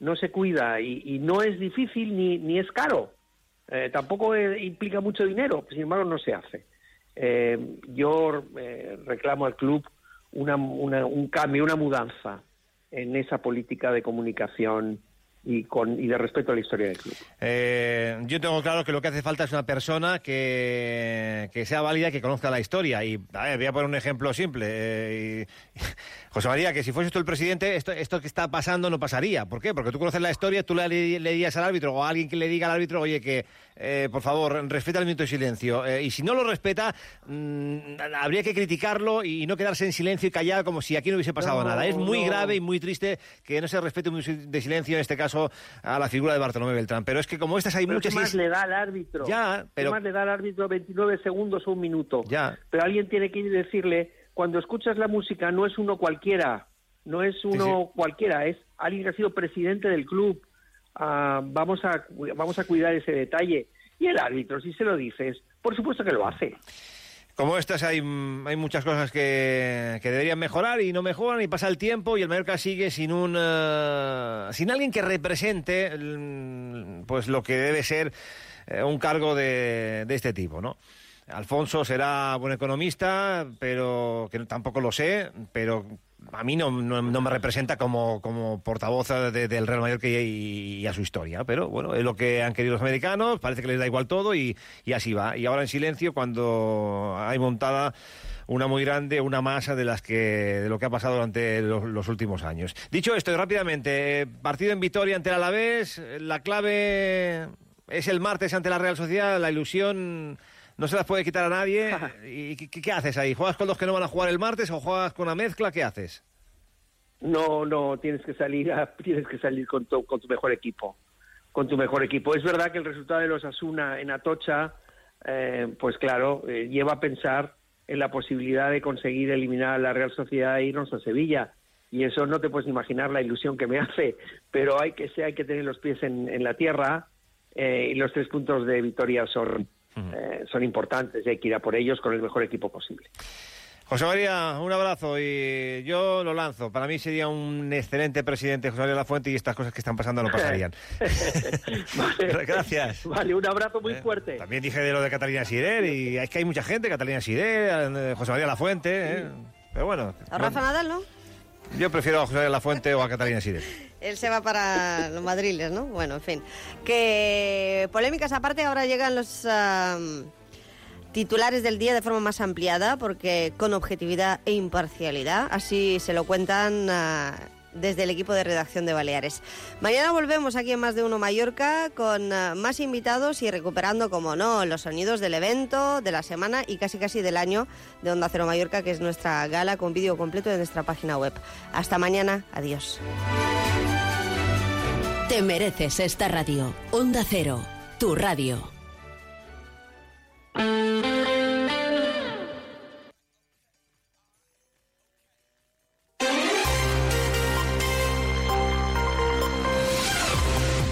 no se cuida y, y no es difícil ni, ni es caro. Eh, tampoco eh, implica mucho dinero, sin embargo no se hace. Yo reclamo al club una, una- un cambio, una mudanza en esa política de comunicación y, con, y de respeto a la historia del club. Eh, yo tengo claro que lo que hace falta es una persona que, que sea válida que conozca la historia. Y a ver, voy a poner un ejemplo simple. Eh, José María, que si fueses tú el presidente, esto, esto que está pasando no pasaría. ¿Por qué? Porque tú conoces la historia, tú le, le dirías al árbitro o a alguien que le diga al árbitro, oye, que eh, por favor, respeta el minuto de silencio. Eh, y si no lo respeta, mm, habría que criticarlo y no quedarse en silencio y callar como si aquí no hubiese pasado No, nada. Es muy no. grave y muy triste que no se respete un minuto de silencio, en este caso, a la figura de Bartolomé Beltrán. Pero es que como estas hay Pero muchas... ¿Qué más es- le da al árbitro? Ya, pero- ¿Qué más le da al árbitro 29 segundos o un minuto? Ya. Pero alguien tiene que ir y decirle, cuando escuchas la música no es uno cualquiera, no es uno cualquiera, es alguien que ha sido presidente del club. Ah, vamos, a, vamos a cuidar ese detalle. Y el árbitro, si se lo dices, por supuesto que lo hace. como estas hay, hay muchas cosas que, que, deberían mejorar y no mejoran y pasa el tiempo y el Mallorca sigue sin un uh, sin alguien que represente pues lo que debe ser uh, un cargo de, de, este tipo, ¿no? Alfonso será buen economista, pero que tampoco lo sé, pero a mí no, no, me representa como, como portavoz de, del Real Mallorca y, y, a su historia. Pero bueno, es lo que han querido los americanos, parece que les da igual todo y, y así va. Y ahora en silencio, cuando hay montada una muy grande, una masa de las que de lo que ha pasado durante los, últimos años. Dicho esto, rápidamente, partido en Vitoria ante el Alavés, la clave es el martes ante la Real Sociedad, la ilusión no se las puede quitar a nadie. ¿Y qué, qué, haces ahí? ¿Juegas con los que no van a jugar el martes o juegas con una mezcla? ¿Qué haces? No, no, tienes que salir, a, tienes que salir con tu, con tu mejor equipo, con tu mejor equipo. Es verdad que el resultado de los Asuna en Atocha, eh, pues claro, eh, lleva a pensar en la posibilidad de conseguir eliminar a la Real Sociedad e irnos a Sevilla. Y eso no te puedes imaginar la ilusión que me hace, pero hay que, hay que tener los pies en, en la tierra eh, y los tres puntos de victoria son, eh, son importantes y hay que ir a por ellos con el mejor equipo posible. José María, un abrazo y yo lo lanzo. Para mí sería un excelente presidente José María Lafuente y estas cosas que están pasando no pasarían. vale. Gracias. Vale, un abrazo muy Eh, fuerte. También dije de lo de Catalina Sider y es que hay mucha gente, Catalina Sider, eh, José María Lafuente, ¿eh? pero bueno. A Rafa Nadal, ¿no? Yo prefiero a José María Lafuente o a Catalina Sider. Él se va para los madriles, ¿no? Bueno, en fin. Que polémicas aparte, ahora llegan los titulares del día de forma más ampliada, porque con objetividad e imparcialidad, así se lo cuentan uh, desde el equipo de redacción de Baleares. Mañana volvemos aquí en Más de Uno Mallorca con uh, más invitados y recuperando, como no, los sonidos del evento, de la semana y casi casi del año de Onda Cero Mallorca, que es nuestra gala con vídeo completo de nuestra página web. Hasta mañana. Adiós. Te mereces esta radio. Onda Cero, tu radio.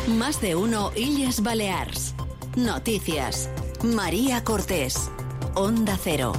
Más de uno Illes Balears. Noticias. María Cortés. Onda Cero.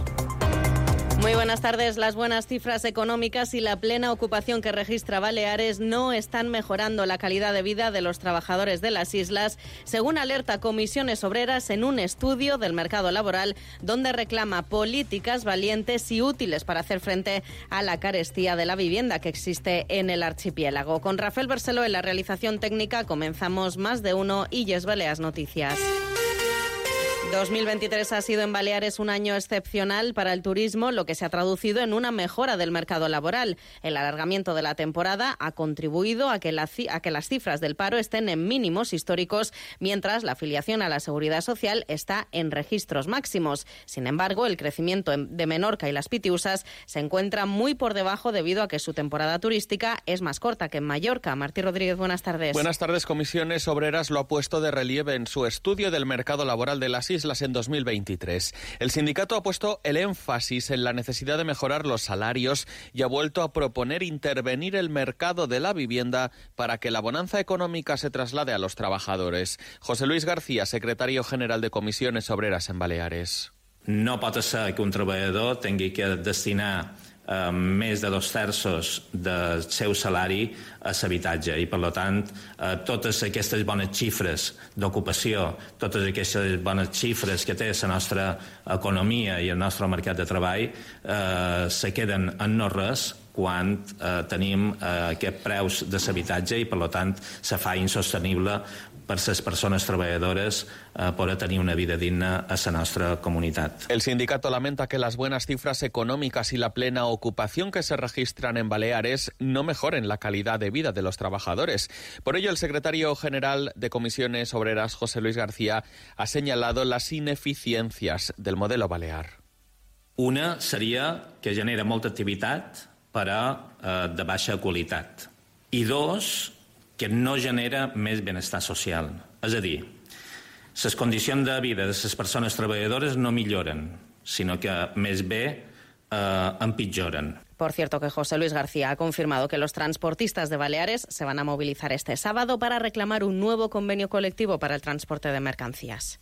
Muy buenas tardes. Las buenas cifras económicas y la plena ocupación que registra Baleares no están mejorando la calidad de vida de los trabajadores de las islas, según alerta Comisiones Obreras en un estudio del mercado laboral donde reclama políticas valientes y útiles para hacer frente a la carestía de la vivienda que existe en el archipiélago. Con Rafael Bercelo en la realización técnica comenzamos más de uno Illes Baleas Noticias. 2023 ha sido en Baleares un año excepcional para el turismo, lo que se ha traducido en una mejora del mercado laboral. El alargamiento de la temporada ha contribuido a que, la, a que, las cifras del paro estén en mínimos históricos, mientras la afiliación a la seguridad social está en registros máximos. Sin embargo, el crecimiento de Menorca y las Pitiusas se encuentra muy por debajo debido a que su temporada turística es más corta que en Mallorca. Martí Rodríguez, buenas tardes. Buenas tardes. Comisiones Obreras lo ha puesto de relieve en su estudio del mercado laboral de las islas en 2023. El sindicato ha puesto el énfasis en la necesidad de mejorar los salarios y ha vuelto a proponer intervenir el mercado de la vivienda para que la bonanza económica se traslade a los trabajadores. José Luis García, secretario general de Comisiones Obreras en Baleares. No pot ser que un treballador tingui que destinar eh, més de dos terços del seu salari a l'habitatge i, per tant, eh, totes aquestes bones xifres d'ocupació, totes aquestes bones xifres que té la nostra economia i el nostre mercat de treball eh, se queden en no res quan eh, tenim eh, aquests preus de l'habitatge i, per tant, se fa insostenible per les persones treballadores eh, poder tenir una vida digna a la nostra comunitat. El sindicato lamenta que las buenas cifras económicas y la plena ocupación que se registran en Baleares no mejoren la calidad de vida de los trabajadores. Por ello, el secretario general de Comisiones Obreras, José Luis García, ha señalado las ineficiencias del modelo balear. Una seria que genera molta activitat però eh, de baixa qualitat. I dos, que no genera més benestar social. És a dir, les condicions de vida de les persones treballadores no milloren, sinó que més bé eh, empitjoren. Por cierto, que José Luis García ha confirmado que los transportistas de Baleares se van a movilizar este sábado para reclamar un nuevo convenio colectivo para el transporte de mercancías.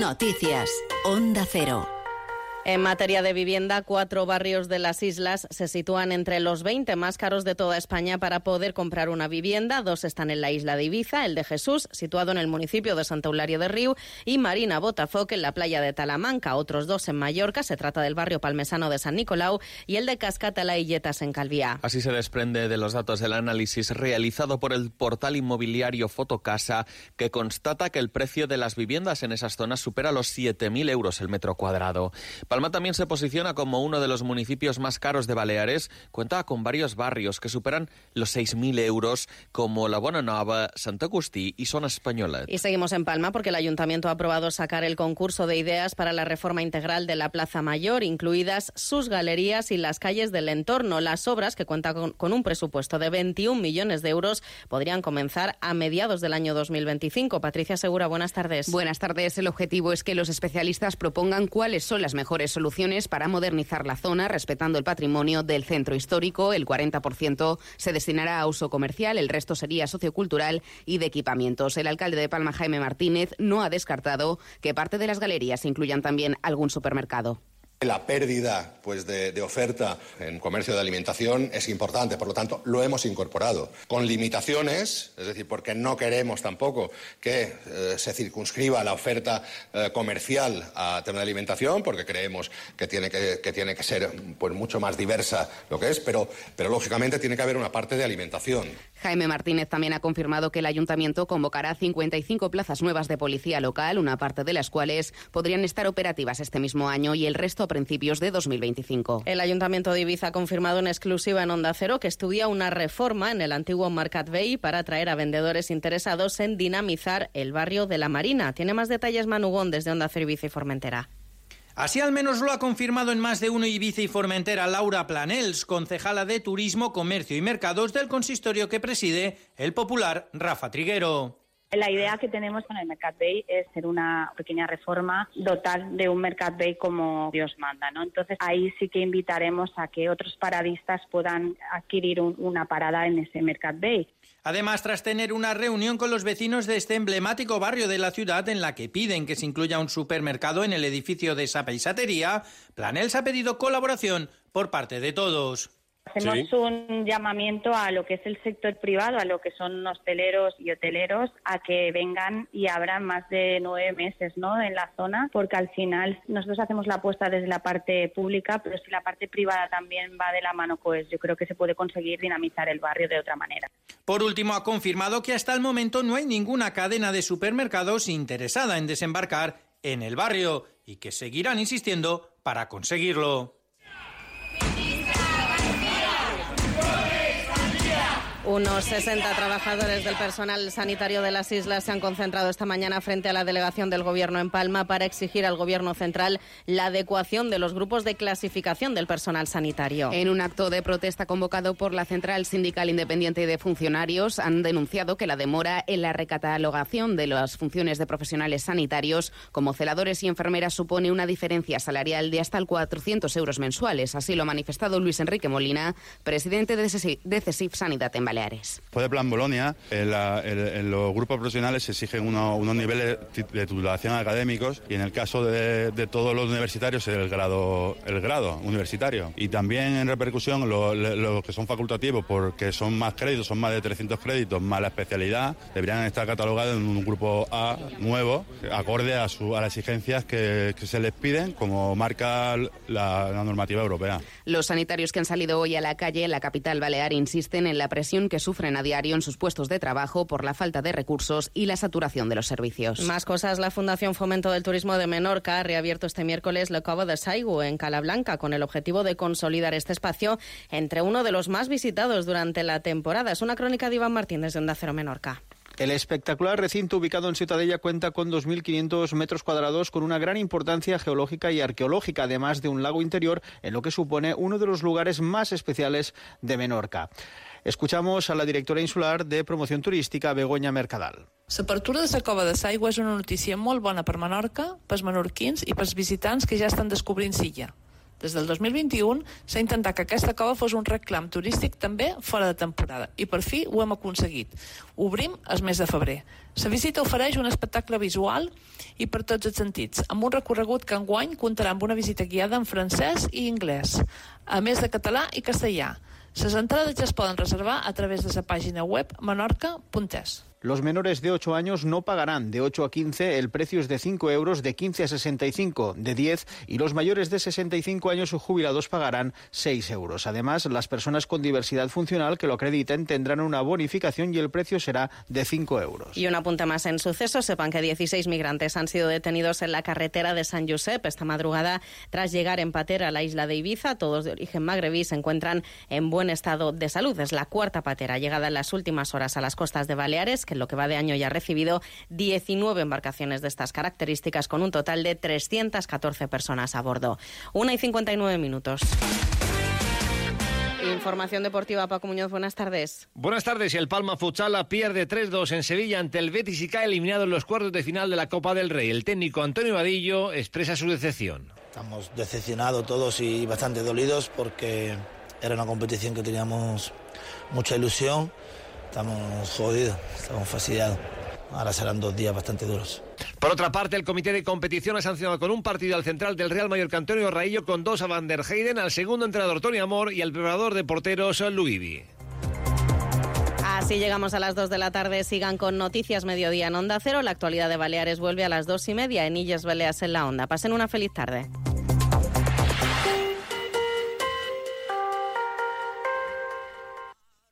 Noticias. Onda Cero. En materia de vivienda, cuatro barrios de las islas se sitúan entre los 20 más caros de toda España para poder comprar una vivienda. Dos están en la isla de Ibiza, el de Jesús, situado en el municipio de Santa Eularia de Río, y Marina Botafoc, en la playa de Talamanca. Otros dos en Mallorca. Se trata del barrio palmesano de San Nicolau y el de Cascatala y Yetas en Calviá. Así se desprende de los datos del análisis realizado por el portal inmobiliario Fotocasa, que constata que el precio de las viviendas en esas zonas supera los 7.000 euros el metro cuadrado. Palma también se posiciona como uno de los municipios más caros de Baleares. Cuenta con varios barrios que superan los 6.000 euros, como La Bonanova, Sant Agustí y Zona Española. Y seguimos en Palma porque el Ayuntamiento ha aprobado sacar el concurso de ideas para la reforma integral de la Plaza Mayor, incluidas sus galerías y las calles del entorno. Las obras, que cuentan con, con un presupuesto de 21 millones de euros, podrían comenzar a mediados del año 2025. Patricia Segura, buenas tardes. Buenas tardes. El objetivo es que los especialistas propongan cuáles son las mejores soluciones para modernizar la zona, respetando el patrimonio del centro histórico. El 40% se destinará a uso comercial, el resto sería sociocultural y de equipamientos. El alcalde de Palma, Jaime Martínez, no ha descartado que parte de las galerías incluyan también algún supermercado. La pérdida pues, de, de, oferta en comercio de alimentación es importante, por lo tanto, lo hemos incorporado. Con limitaciones, es decir, porque no queremos tampoco que eh, se circunscriba la oferta eh, comercial a tema de alimentación, porque creemos que tiene que, que tiene que ser pues, mucho más diversa lo que es, pero, pero lógicamente tiene que haber una parte de alimentación. Jaime Martínez también ha confirmado que el ayuntamiento convocará 55 plazas nuevas de policía local, una parte de las cuales podrían estar operativas este mismo año y el resto principios de 2025. El Ayuntamiento de Ibiza ha confirmado en exclusiva en Onda Cero que estudia una reforma en el antiguo Marcat Bay para atraer a vendedores interesados en dinamizar el barrio de la Marina. Tiene más detalles Manugón desde Onda Cero Ibiza y Formentera. Así al menos lo ha confirmado en más de uno Ibiza y Formentera Laura Planels, concejala de Turismo, Comercio y Mercados del consistorio que preside el popular Rafa Triguero. La idea que tenemos con el Mercat Bay es hacer una pequeña reforma, dotar de un Mercat Bay como Dios manda, ¿no? Entonces ahí sí que invitaremos a que otros paradistas puedan adquirir un, una parada en ese Mercat Bay. Además, tras tener una reunión con los vecinos de este emblemático barrio de la ciudad en la que piden que se incluya un supermercado en el edificio de esa paisatería, Planels ha pedido colaboración por parte de todos. Hacemos sí. un llamamiento a lo que es el sector privado, a lo que son hosteleros y hoteleros, a que vengan y abran más de nueve meses ¿no? en la zona, porque al final nosotros hacemos la apuesta desde la parte pública, pero si la parte privada también va de la mano, pues yo creo que se puede conseguir dinamizar el barrio de otra manera. Por último, ha confirmado que hasta el momento no hay ninguna cadena de supermercados interesada en desembarcar en el barrio y que seguirán insistiendo para conseguirlo. Unos 60 trabajadores del personal sanitario de las islas se han concentrado esta mañana frente a la delegación del Gobierno en Palma para exigir al Gobierno central la adecuación de los grupos de clasificación del personal sanitario. En un acto de protesta convocado por la Central Sindical Independiente de Funcionarios, han denunciado que la demora en la recatalogación de las funciones de profesionales sanitarios como celadores y enfermeras supone una diferencia salarial de hasta el 400 euros mensuales. Así lo ha manifestado Luis Enrique Molina, presidente de CESIF Sanidad en Baleares. El plan Bolonia, en, la, en, en, los grupos profesionales se exigen uno, unos niveles de titulación académicos y en el caso de, de, todos los universitarios el grado, el grado universitario. Y también en repercusión los lo que son facultativos porque son más créditos, son más de 300 créditos más la especialidad, deberían estar catalogados en un grupo A nuevo, acorde a, su, a las exigencias que, que, se les piden como marca la, la normativa europea. Los sanitarios que han salido hoy a la calle en la capital balear insisten en la presión que sufren a diario en sus puestos de trabajo por la falta de recursos y la saturación de los servicios. Más cosas, la Fundación Fomento del Turismo de Menorca ha reabierto este miércoles la Cova de Saigu en Calablanca con el objetivo de consolidar este espacio entre uno de los más visitados durante la temporada. Es una crónica de Iván Martínez de Onda Cero Menorca. El espectacular recinto ubicado en Ciutadella cuenta con 2.500 metros cuadrados con una gran importancia geológica y arqueológica, además de un lago interior, en lo que supone uno de los lugares más especiales de Menorca. Escuchamos a la directora insular de promoción turística, Begoña Mercadal. L'apertura de la cova de Saigua és una notícia molt bona per Menorca, pels menorquins i pels visitants que ja estan descobrint Silla. Des del 2021 s'ha intentat que aquesta cova fos un reclam turístic també fora de temporada i per fi ho hem aconseguit. Obrim el mes de febrer. La visita ofereix un espectacle visual i per tots els sentits, amb un recorregut que enguany comptarà amb una visita guiada en francès i anglès, a més de català i castellà. Les entrades ja es poden reservar a través de la pàgina web menorca.es. Los menores de 8 años no pagarán de 8 a 15, el precio es de 5 euros, de 15 a 65 de 10 y los mayores de 65 años o jubilados pagarán 6 euros. Además, las personas con diversidad funcional que lo acrediten tendrán una bonificación y el precio será de 5 euros. Y un apunte más en sucesos. Sepan que 16 migrantes han sido detenidos en la carretera de San Josep esta madrugada tras llegar en patera a la isla de Ibiza. Todos de origen magrebí se encuentran en buen estado de salud. Es la cuarta patera llegada en las últimas horas a las costas de Baleares, que en lo que va de año ya ha recibido 19 embarcaciones de estas características con un total de 314 personas a bordo. Una y 59 minutos. Información deportiva, Paco Muñoz, buenas tardes. Buenas tardes. El Palma Futsal pierde 3-2 en Sevilla ante el Betis y cae eliminado en los cuartos de final de la Copa del Rey. El técnico Antonio Vadillo expresa su decepción. Estamos decepcionados todos y bastante dolidos porque era una competición que teníamos mucha ilusión estamos jodidos, estamos fastidiados. Ahora serán dos días bastante duros. Por otra parte, el comité de competición ha sancionado con un partido al central del Real Mallorca Antonio Raillo con dos a Van der Heyden, al segundo entrenador Tony Amor y al preparador de porteros Luivi. Así llegamos a las 2 de la tarde. Sigan con Noticias Mediodía en Onda Cero. La actualidad de Baleares vuelve a las dos y media en Illes Baleas en la Onda. Pasen una feliz tarde.